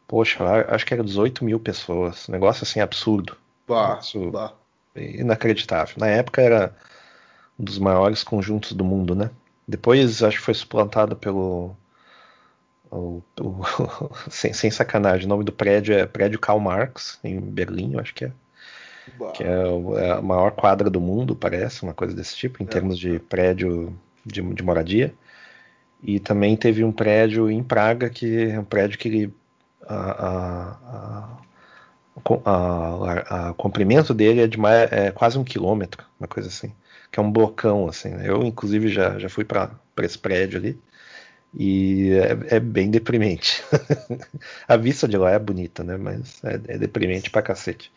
poxa, acho que era 18 mil pessoas. Um negócio assim absurdo. Bah, bah. Inacreditável. Na época era um dos maiores conjuntos do mundo, né? Depois acho que foi suplantado pelo. O, o, <laughs> sem, sem, sacanagem, o nome do prédio é Prédio Karl Marx, em Berlim, acho que é. Bah. Que é, é, a maior quadra do mundo, parece, uma coisa desse tipo, em é, termos de prédio de, de moradia. E também teve um prédio em Praga, que é um prédio que ele, a, a, a, o comprimento dele é de mais, é quase um quilômetro, uma coisa assim, que é um blocão assim. Né? Eu inclusive já, já fui para esse prédio ali e é, é bem deprimente. <laughs> a vista de lá é bonita, né? Mas é, é deprimente pra cacete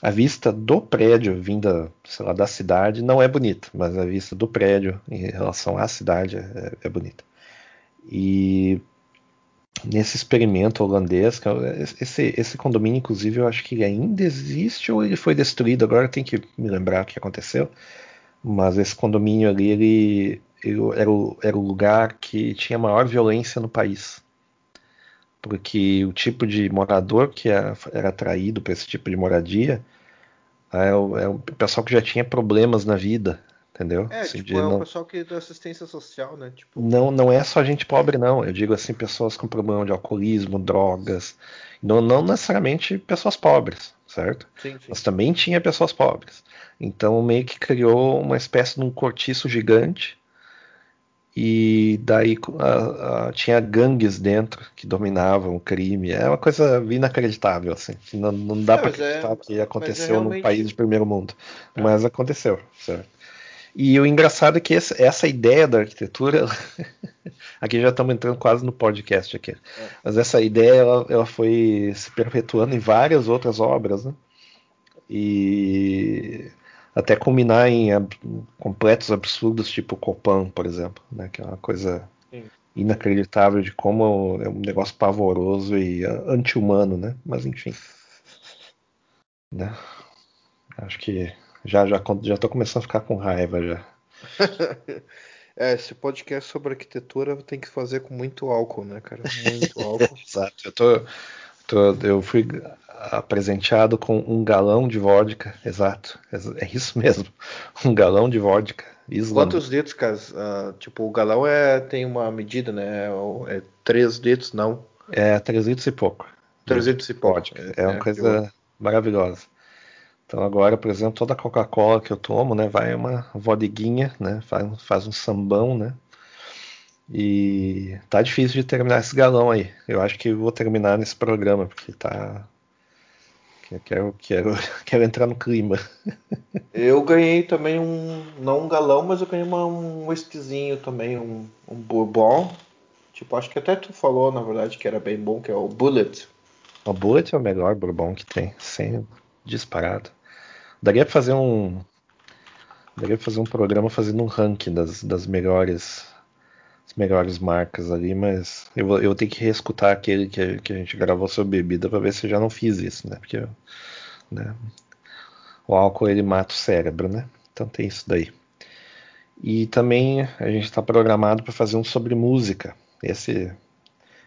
a vista do prédio vinda, sei lá, da cidade não é bonita, mas a vista do prédio em relação à cidade é, é bonita. E nesse experimento holandês, é, esse, esse condomínio, inclusive, eu acho que ainda existe ou ele foi destruído, agora tem que me lembrar o que aconteceu. Mas esse condomínio ali, ele era, o, era o lugar que tinha maior violência no país porque o tipo de morador que era, era atraído para esse tipo de moradia é o, é o, pessoal que já tinha problemas na vida, entendeu? É, assim, tipo, é não... o pessoal que da assistência social, né? Tipo... Não, não é só gente pobre, não. Eu digo assim, pessoas com problema de alcoolismo, drogas. Não, não necessariamente pessoas pobres, certo? Sim, sim. Mas também tinha pessoas pobres. Então meio que criou uma espécie de um cortiço gigante e daí a, a, tinha gangues dentro que dominavam o crime. É uma coisa inacreditável, assim. Não, não dá é, para acreditar é, que aconteceu é realmente... num país de primeiro mundo. É. Mas aconteceu, certo? E o engraçado é que essa, essa ideia da arquitetura, <laughs> aqui já estamos entrando quase no podcast aqui, é. mas essa ideia ela, ela foi se perpetuando em várias outras obras, né? E até culminar em ab completos absurdos, tipo Copan, por exemplo, né, que é uma coisa Sim. inacreditável de como é um negócio pavoroso e anti-humano, né? Mas enfim, né? Acho que já já já tô começando a ficar com raiva já. <laughs> é, esse podcast sobre arquitetura tem que fazer com muito álcool, né, cara? Muito álcool. <laughs> Exato. Eu tô, tô eu fui presenteado com um galão de vodka, exato, é isso mesmo, <laughs> um galão de vodka. Quantos litros, cara? Uh, tipo, o galão é tem uma medida, né? É, é 3 litros, não? É 3 litros e pouco. 3 litros e pouco. Vodka. É, é uma é, coisa maravilhosa. Então agora, por exemplo, toda a Coca-Cola que eu tomo, né, vai uma vodiguinha, né, faz, faz um sambão, né, e tá difícil de terminar esse galão aí. Eu acho que vou terminar nesse programa, porque tá, Quero, quero, <laughs> quero entrar no clima. Eu ganhei também um. Não um galão, mas eu ganhei uma, um whiskyzinho também, um, um bourbon. Tipo, acho que até tu falou, na verdade, que era bem bom, que é o Bullet. O Bullet é o melhor bourbon que tem, sem disparado. Daria pra fazer um. Daria pra fazer um programa fazendo um ranking das, das melhores as melhores marcas ali, mas eu vou, eu tenho que reescutar aquele que, que a gente gravou sobre bebida para ver se eu já não fiz isso, né? Porque né, o álcool ele mata o cérebro, né? Então tem isso daí. E também a gente está programado para fazer um sobre música. Esse,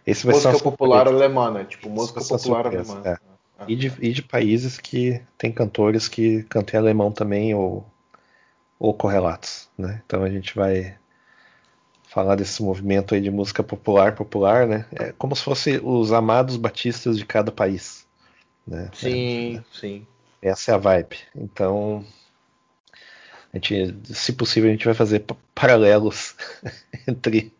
esse vai música ser popular alemã, né? Tipo música popular alemã. É. Ah. E, de, e de países que tem cantores que cantam em alemão também ou, ou correlatos, né? Então a gente vai falar desse movimento aí de música popular, popular, né? É como se fosse os amados batistas de cada país, né? Sim, é, sim. Essa é a vibe. Então, a gente, se possível, a gente vai fazer paralelos <laughs> entre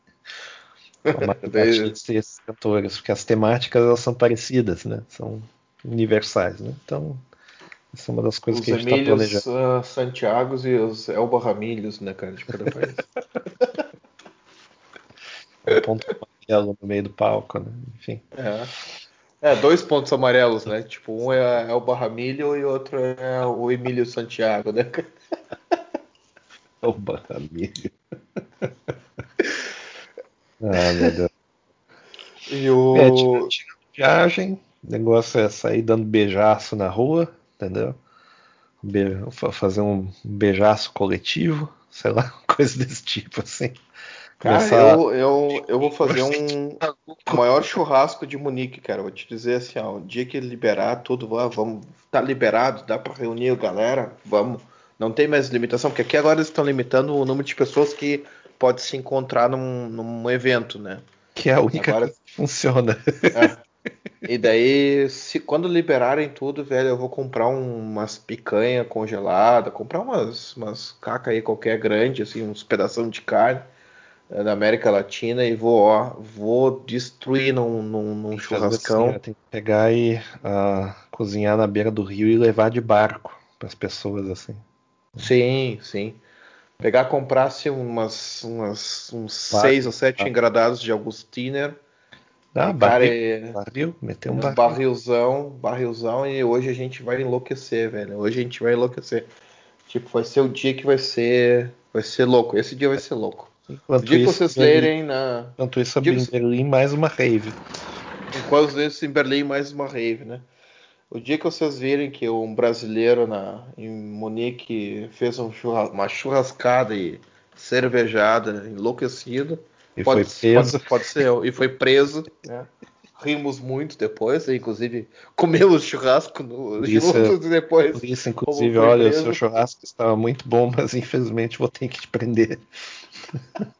<laughs> batistas e esses cantores, porque as temáticas elas são parecidas, né? São universais, né? Então, essa é uma das coisas os que a gente está planejando. Uh, Santiagos e os Elba Ramilhos, né, cara, de cada país. Um ponto amarelo no meio do palco, né? Enfim. É. É, dois pontos amarelos, né? Tipo, um é, é o Barramilho e o outro é o Emílio Santiago, né? <laughs> o Barramilho. <laughs> ah, meu Deus. E o... É, tirando viagem, o negócio é sair dando beijaço na rua, entendeu? fazer um beijaço coletivo, sei lá, <laughs> coisa desse tipo, assim. Cara, eu, eu, eu vou fazer um maior churrasco de Munique, cara. Vou te dizer assim, ó, o dia que liberar tudo, vamos, tá liberado, dá para reunir a galera, vamos. Não tem mais limitação, porque aqui agora eles estão limitando o número de pessoas que pode se encontrar num, num evento, né? Que é a única agora... que funciona. É. <laughs> E daí, se quando liberarem tudo, velho, eu vou comprar um, umas picanha congelada, comprar umas, umas caca aí qualquer grande, assim, uns pedaços de carne da América Latina e vou, ó, vou destruir num, num, num churrascão. Assim, tem que pegar e uh, cozinhar na beira do rio e levar de barco para as pessoas assim. Sim, sim. Pegar, comprasse umas, umas uns seis ou sete engradados de Augustiner ah, barril, barril, meteu um barril. barrilzão, barrilzão e hoje a gente vai enlouquecer, velho. Hoje a gente vai enlouquecer. Tipo, vai ser o dia que vai ser, vai ser louco. Esse dia vai ser louco. Enquanto o dia isso, que vocês lerem na. Enquanto isso, em que... Berlim mais uma rave. Enquanto isso, em Berlim mais uma rave, né? O dia que vocês virem que um brasileiro na, em Munique fez um churras, uma churrascada e cervejada, enlouquecido, e pode, foi preso. Pode, pode, ser, e foi preso. Né? Rimos muito depois, inclusive comemos churrasco no, isso, juntos depois. Por isso, inclusive, olha, o seu churrasco estava muito bom, mas infelizmente vou ter que te prender. <laughs>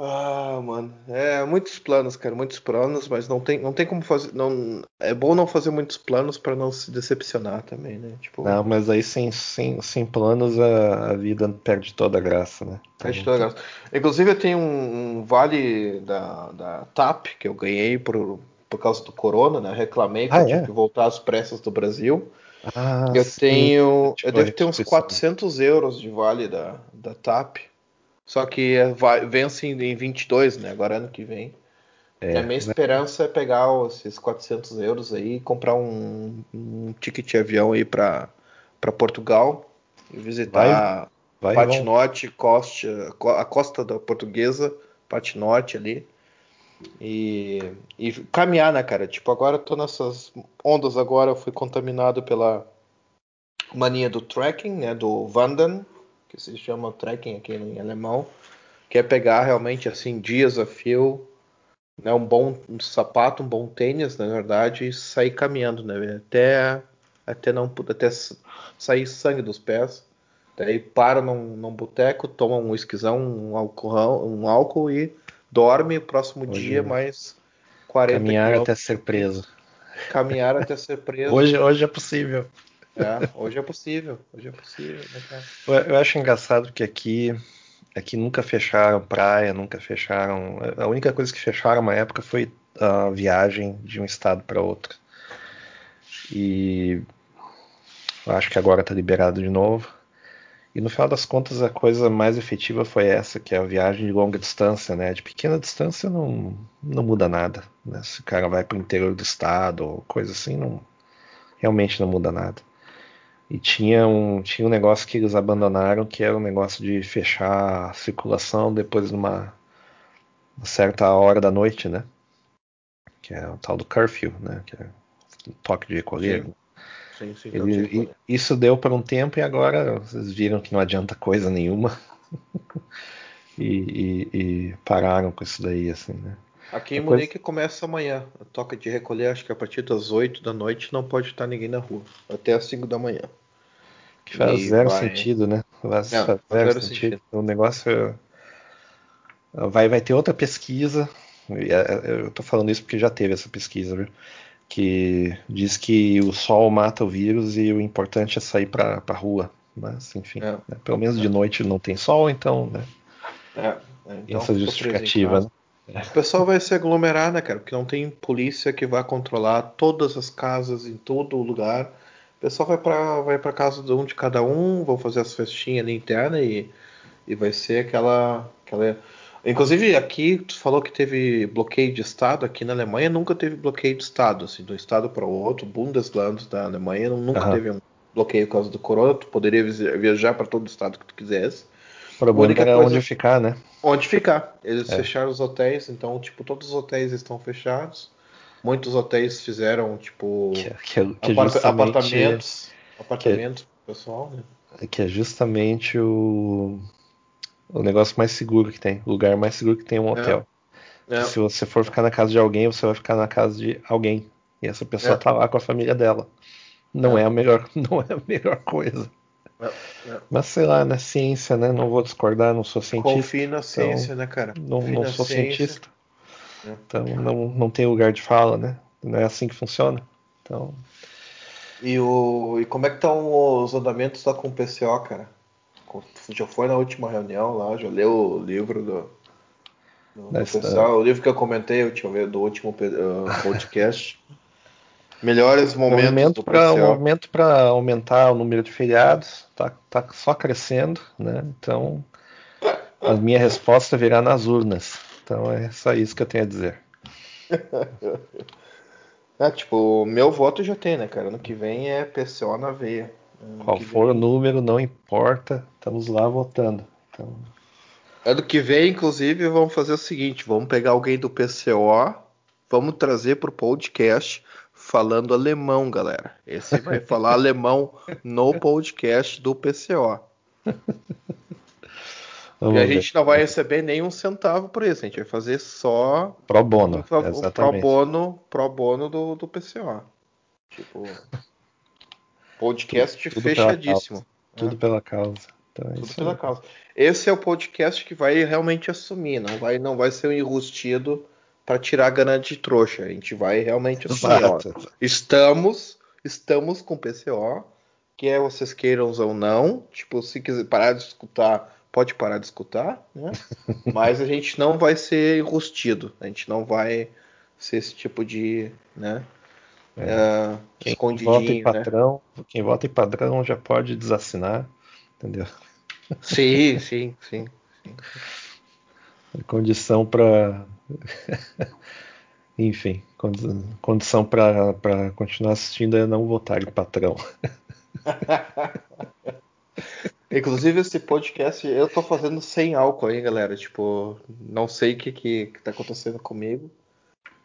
Ah, mano, é muitos planos, cara, muitos planos, mas não tem, não tem como fazer, não é bom não fazer muitos planos para não se decepcionar também, né? Tipo, não, mas aí sem, sem, sem planos a, a vida perde toda a graça, né? Perde toda a graça. Inclusive eu tenho um, um, vale da, da TAP que eu ganhei por, por causa do corona, né? Reclamei que ah, eu tive é? que voltar às pressas do Brasil. Ah, eu sim. tenho, eu devo ter uns 400 euros de vale da, da TAP. Só que é, vai, vence em 22, né? Agora ano que vem. É, a minha esperança é pegar esses 400 euros aí e comprar um, um ticket de avião aí para Portugal e visitar vai, vai, Patinote, Costa, a costa da portuguesa, Patinote ali. E, e caminhar, né, cara? Tipo, agora eu tô nessas ondas agora, eu fui contaminado pela mania do trekking, né, do Vanden, que se chama trekking aqui em alemão, que é pegar realmente assim dias a fio, né, um bom um sapato, um bom tênis, na verdade, e sair caminhando, né, até até não até sair sangue dos pés. Daí para num, num boteco, toma um esquisão, um álcool, um álcool e dorme. O próximo hoje, dia mais 40 Caminhar até ser preso. Caminhar até <laughs> ser preso. Hoje, hoje é possível. É, hoje é possível. Hoje é possível. Né, eu acho engraçado que aqui, aqui nunca fecharam praia, nunca fecharam. A única coisa que fecharam uma época foi a viagem de um estado para outro. E eu acho que agora está liberado de novo. E no final das contas a coisa mais efetiva foi essa, que é a viagem de longa distância, né? De pequena distância não, não muda nada. Né? Se o cara vai para o interior do estado ou coisa assim, não, realmente não muda nada. E tinha um, tinha um negócio que eles abandonaram, que era um negócio de fechar a circulação depois de uma, uma certa hora da noite, né? Que é o tal do curfew, né? Que é o toque de recolher. Sim, sim, sim Ele, isso deu para um tempo e agora vocês viram que não adianta coisa nenhuma. <laughs> e, e, e, pararam com isso daí, assim, né? Aqui em Munique começa amanhã. A toca de recolher, acho que a partir das 8 da noite não pode estar ninguém na rua. Até as 5 da manhã. Que faz e zero vai... sentido, né? Faz, não, faz zero, zero sentido. sentido. O negócio. Vai, vai ter outra pesquisa. É, é, eu tô falando isso porque já teve essa pesquisa, viu? Que diz que o sol mata o vírus e o importante é sair pra, pra rua. Mas, enfim, é. né? pelo menos de noite não tem sol, então, né? É, então, essa justificativa, né? O pessoal vai se aglomerar, né, cara? Porque não tem polícia que vai controlar todas as casas em todo lugar. O pessoal vai para vai para casa de um de cada um, vão fazer as festinhas ali interna e, e vai ser aquela aquela Inclusive aqui tu falou que teve bloqueio de estado aqui na Alemanha, nunca teve bloqueio de estado, assim, de um estado para o outro, Bundesland da Alemanha nunca uhum. teve um bloqueio por causa do corona, tu poderia viajar para todo o estado que tu quisesse. O problema era coisa... onde ficar, né? Onde ficar. Eles é. fecharam os hotéis, então, tipo, todos os hotéis estão fechados. muitos hotéis fizeram, tipo, que, é, que, é, que apartamentos, apartamentos que, pessoal, né? Que é justamente o, o negócio mais seguro que tem, o lugar mais seguro que tem um hotel. É. Se você for ficar na casa de alguém, você vai ficar na casa de alguém. E essa pessoa é. tá lá com a família dela. Não é, é a melhor, <laughs> não é a melhor coisa. É, é. Mas sei lá, na ciência, né? Não vou discordar, não sou cientista. Confie na ciência, então, né, cara? Não, não sou ciência. cientista. É. Então não, não tem lugar de fala, né? Não é assim que funciona. Então. E, o, e como é que estão os andamentos lá com o PCO, cara? Já foi na última reunião lá, já leu o livro do, do, do PCO, o livro que eu comentei eu do último uh, podcast. Melhores momentos para o momento para aumentar o número de feriados tá, tá só crescendo, né? Então a minha resposta virá nas urnas. Então é só isso que eu tenho a dizer. <laughs> é, tipo, meu voto já tem, né, cara? Ano que vem é PCO na veia. Qual for vem... o número, não importa, estamos lá votando. Então... Ano que vem, inclusive, vamos fazer o seguinte: vamos pegar alguém do PCO, vamos trazer para o podcast falando alemão, galera. Esse vai falar <laughs> alemão no podcast do PCO. <laughs> Vamos e a ver. gente não vai receber nenhum centavo por isso, a gente vai fazer só pro bono, o, o pro bono, pro bono do, do PCO. Tipo, podcast tudo, fechadíssimo. Tudo né? pela causa. Então, é tudo pela causa. Esse é o podcast que vai realmente assumir, não vai, não vai ser um enrustido para tirar a grana de trouxa. A gente vai realmente assim, ó, estamos, estamos com PCO, quer vocês queiram ou não, tipo, se quiser parar de escutar, pode parar de escutar, né? <laughs> Mas a gente não vai ser enrustido, a gente não vai ser esse tipo de, né? É. Uh, quem vota em patrão, né? quem vota em padrão já pode desassinar, entendeu? Sim, <laughs> sim, sim. sim. Condição para <laughs> Enfim, condição para continuar assistindo é não votar em patrão. <laughs> Inclusive, esse podcast eu tô fazendo sem álcool aí, galera. Tipo, não sei o que, que, que tá acontecendo comigo.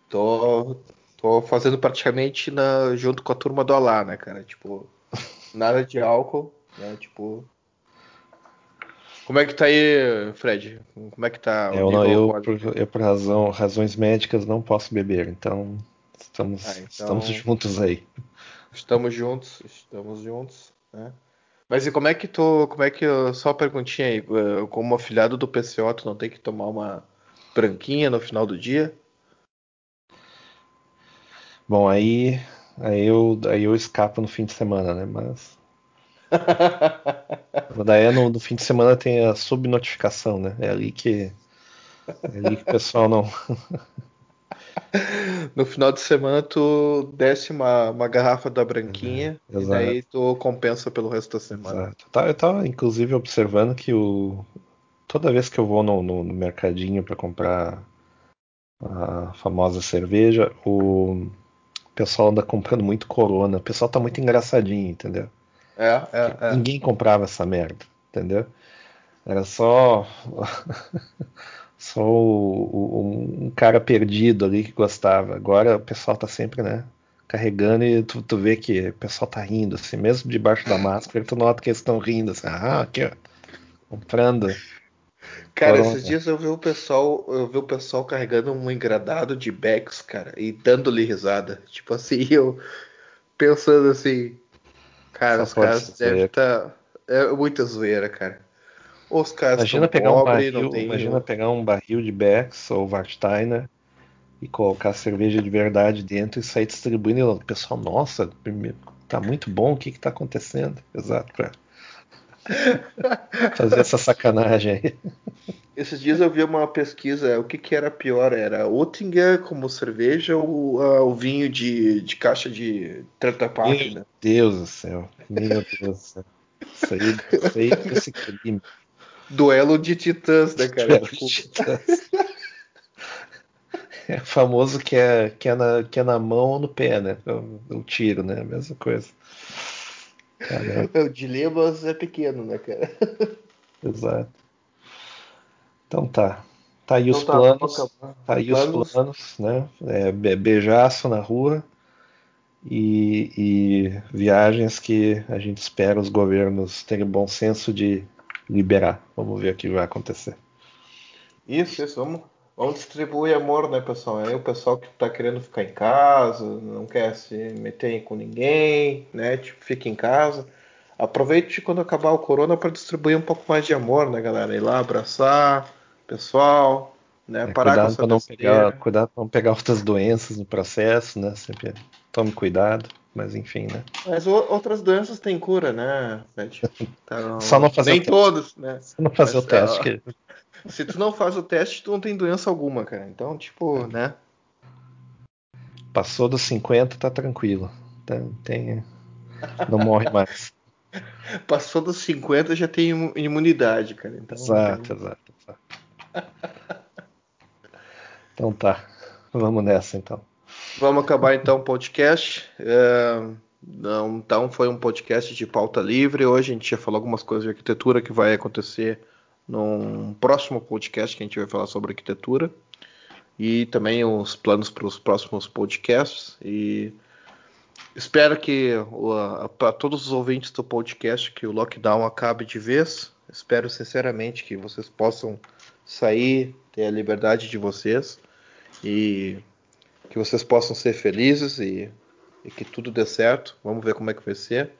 Tô, tô fazendo praticamente na, junto com a turma do Alá, né, cara? Tipo, <laughs> nada de álcool, né? Tipo, como é que tá aí, Fred? Como é que tá o eu, não, eu, por, eu, por razão, razões médicas, não posso beber, então estamos, ah, então estamos juntos aí. Estamos juntos, estamos juntos, né? Mas e como é que tu, como é que, só uma perguntinha aí, eh, como afiliado do PCO, tu não tem que tomar uma branquinha no final do dia? Bom, aí, aí, eu, aí eu escapo no fim de semana, né? <laughs> Mas Daí no, no, fim de semana tem a subnotificação, né? É ali que. É ali que o pessoal não. <laughs> no final de semana tu desce uma, uma garrafa da branquinha é, e daí tu compensa pelo resto da semana. Exato. Eu tava inclusive observando que o toda vez que eu vou no, no, no mercadinho para comprar a famosa cerveja, o pessoal anda comprando muito Corona. O pessoal tá muito engraçadinho, entendeu? É, é, é. Ninguém comprava essa merda, entendeu? Era só. <laughs> só o, o, um cara perdido ali que gostava. Agora o pessoal tá sempre, né? Carregando e tu, tu vê que o pessoal tá rindo, assim, mesmo debaixo da máscara, tu nota que eles estão rindo, assim, ah, aqui, ó, comprando. Cara, esses dias eu vi o pessoal, eu vi o pessoal carregando um engradado de Becks, cara, e dando-lhe risada. Tipo assim, <laughs> eu pensando assim, Cara, Só os caras devem estar. Tá... É muita zoeira, cara. Os caras imagina pegar pobre, um barril, tem... Imagina pegar um barril de Becks ou Warsteiner e colocar cerveja de verdade dentro e sair distribuindo. E o pessoal, nossa, tá muito bom, o que que tá acontecendo? Exato, pra <laughs> fazer essa sacanagem aí. Esses dias eu vi uma pesquisa, o que, que era pior? Era Oettinger como cerveja ou uh, o vinho de, de caixa de Trenta Pak, Meu né? Deus do céu. Meu Deus do céu. Isso aí, isso aí esse crime. Duelo de titãs, né, cara? Duelo de titãs. É famoso que é, que, é na, que é na mão ou no pé, né? O, o tiro, né? A mesma coisa. Caramba. <laughs> O dilemas é pequeno, né, cara? <laughs> Exato. Então tá. Tá aí então os tá, planos, tá aí planos. os planos, né? É, beijaço na rua e, e, viagens que a gente espera os governos terem bom senso de liberar. Vamos ver o que vai acontecer. Isso, isso. Vamos, vamos distribuir amor, né, pessoal? É o pessoal que tá querendo ficar em casa, não quer se meter com ninguém, né? Tipo, fica em casa. Aproveite quando acabar o corona para distribuir um pouco mais de amor, né, galera? Ir lá abraçar pessoal, né? É, Parar cuidado para não pegar, cuidado para não pegar outras doenças no processo, né? Sempre tome cuidado, mas enfim, né? Mas outras doenças têm cura, né? <laughs> Então, Só não fazer nem todos, né? Só não fazer mas, o teste. É, que... Se tu não faz o teste, tu não tem doença alguma, cara. Então, tipo, né? Passou dos 50, tá tranquilo. Tem, tem... Não morre mais. <laughs> Passou dos 50 já tem imunidade, cara. Então, exato, tem... exato, exato. então tá. Vamos nessa então. Vamos acabar então o podcast. É, não, então foi um podcast de pauta livre. Hoje a gente já falou algumas coisas de arquitetura que vai acontecer num próximo podcast que a gente vai falar sobre arquitetura. E também os planos para os próximos podcasts. E espero que para todos os ouvintes do podcast que o lockdown acabe de vez. Espero sinceramente que vocês possam sair, ter a liberdade de vocês e que vocês possam ser felizes e, e que tudo dê certo. Vamos ver como é que vai ser.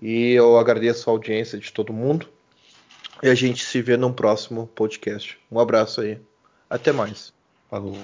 E eu agradeço a audiência de todo mundo. E a gente se vê num próximo podcast. Um abraço aí. Até mais. Falou.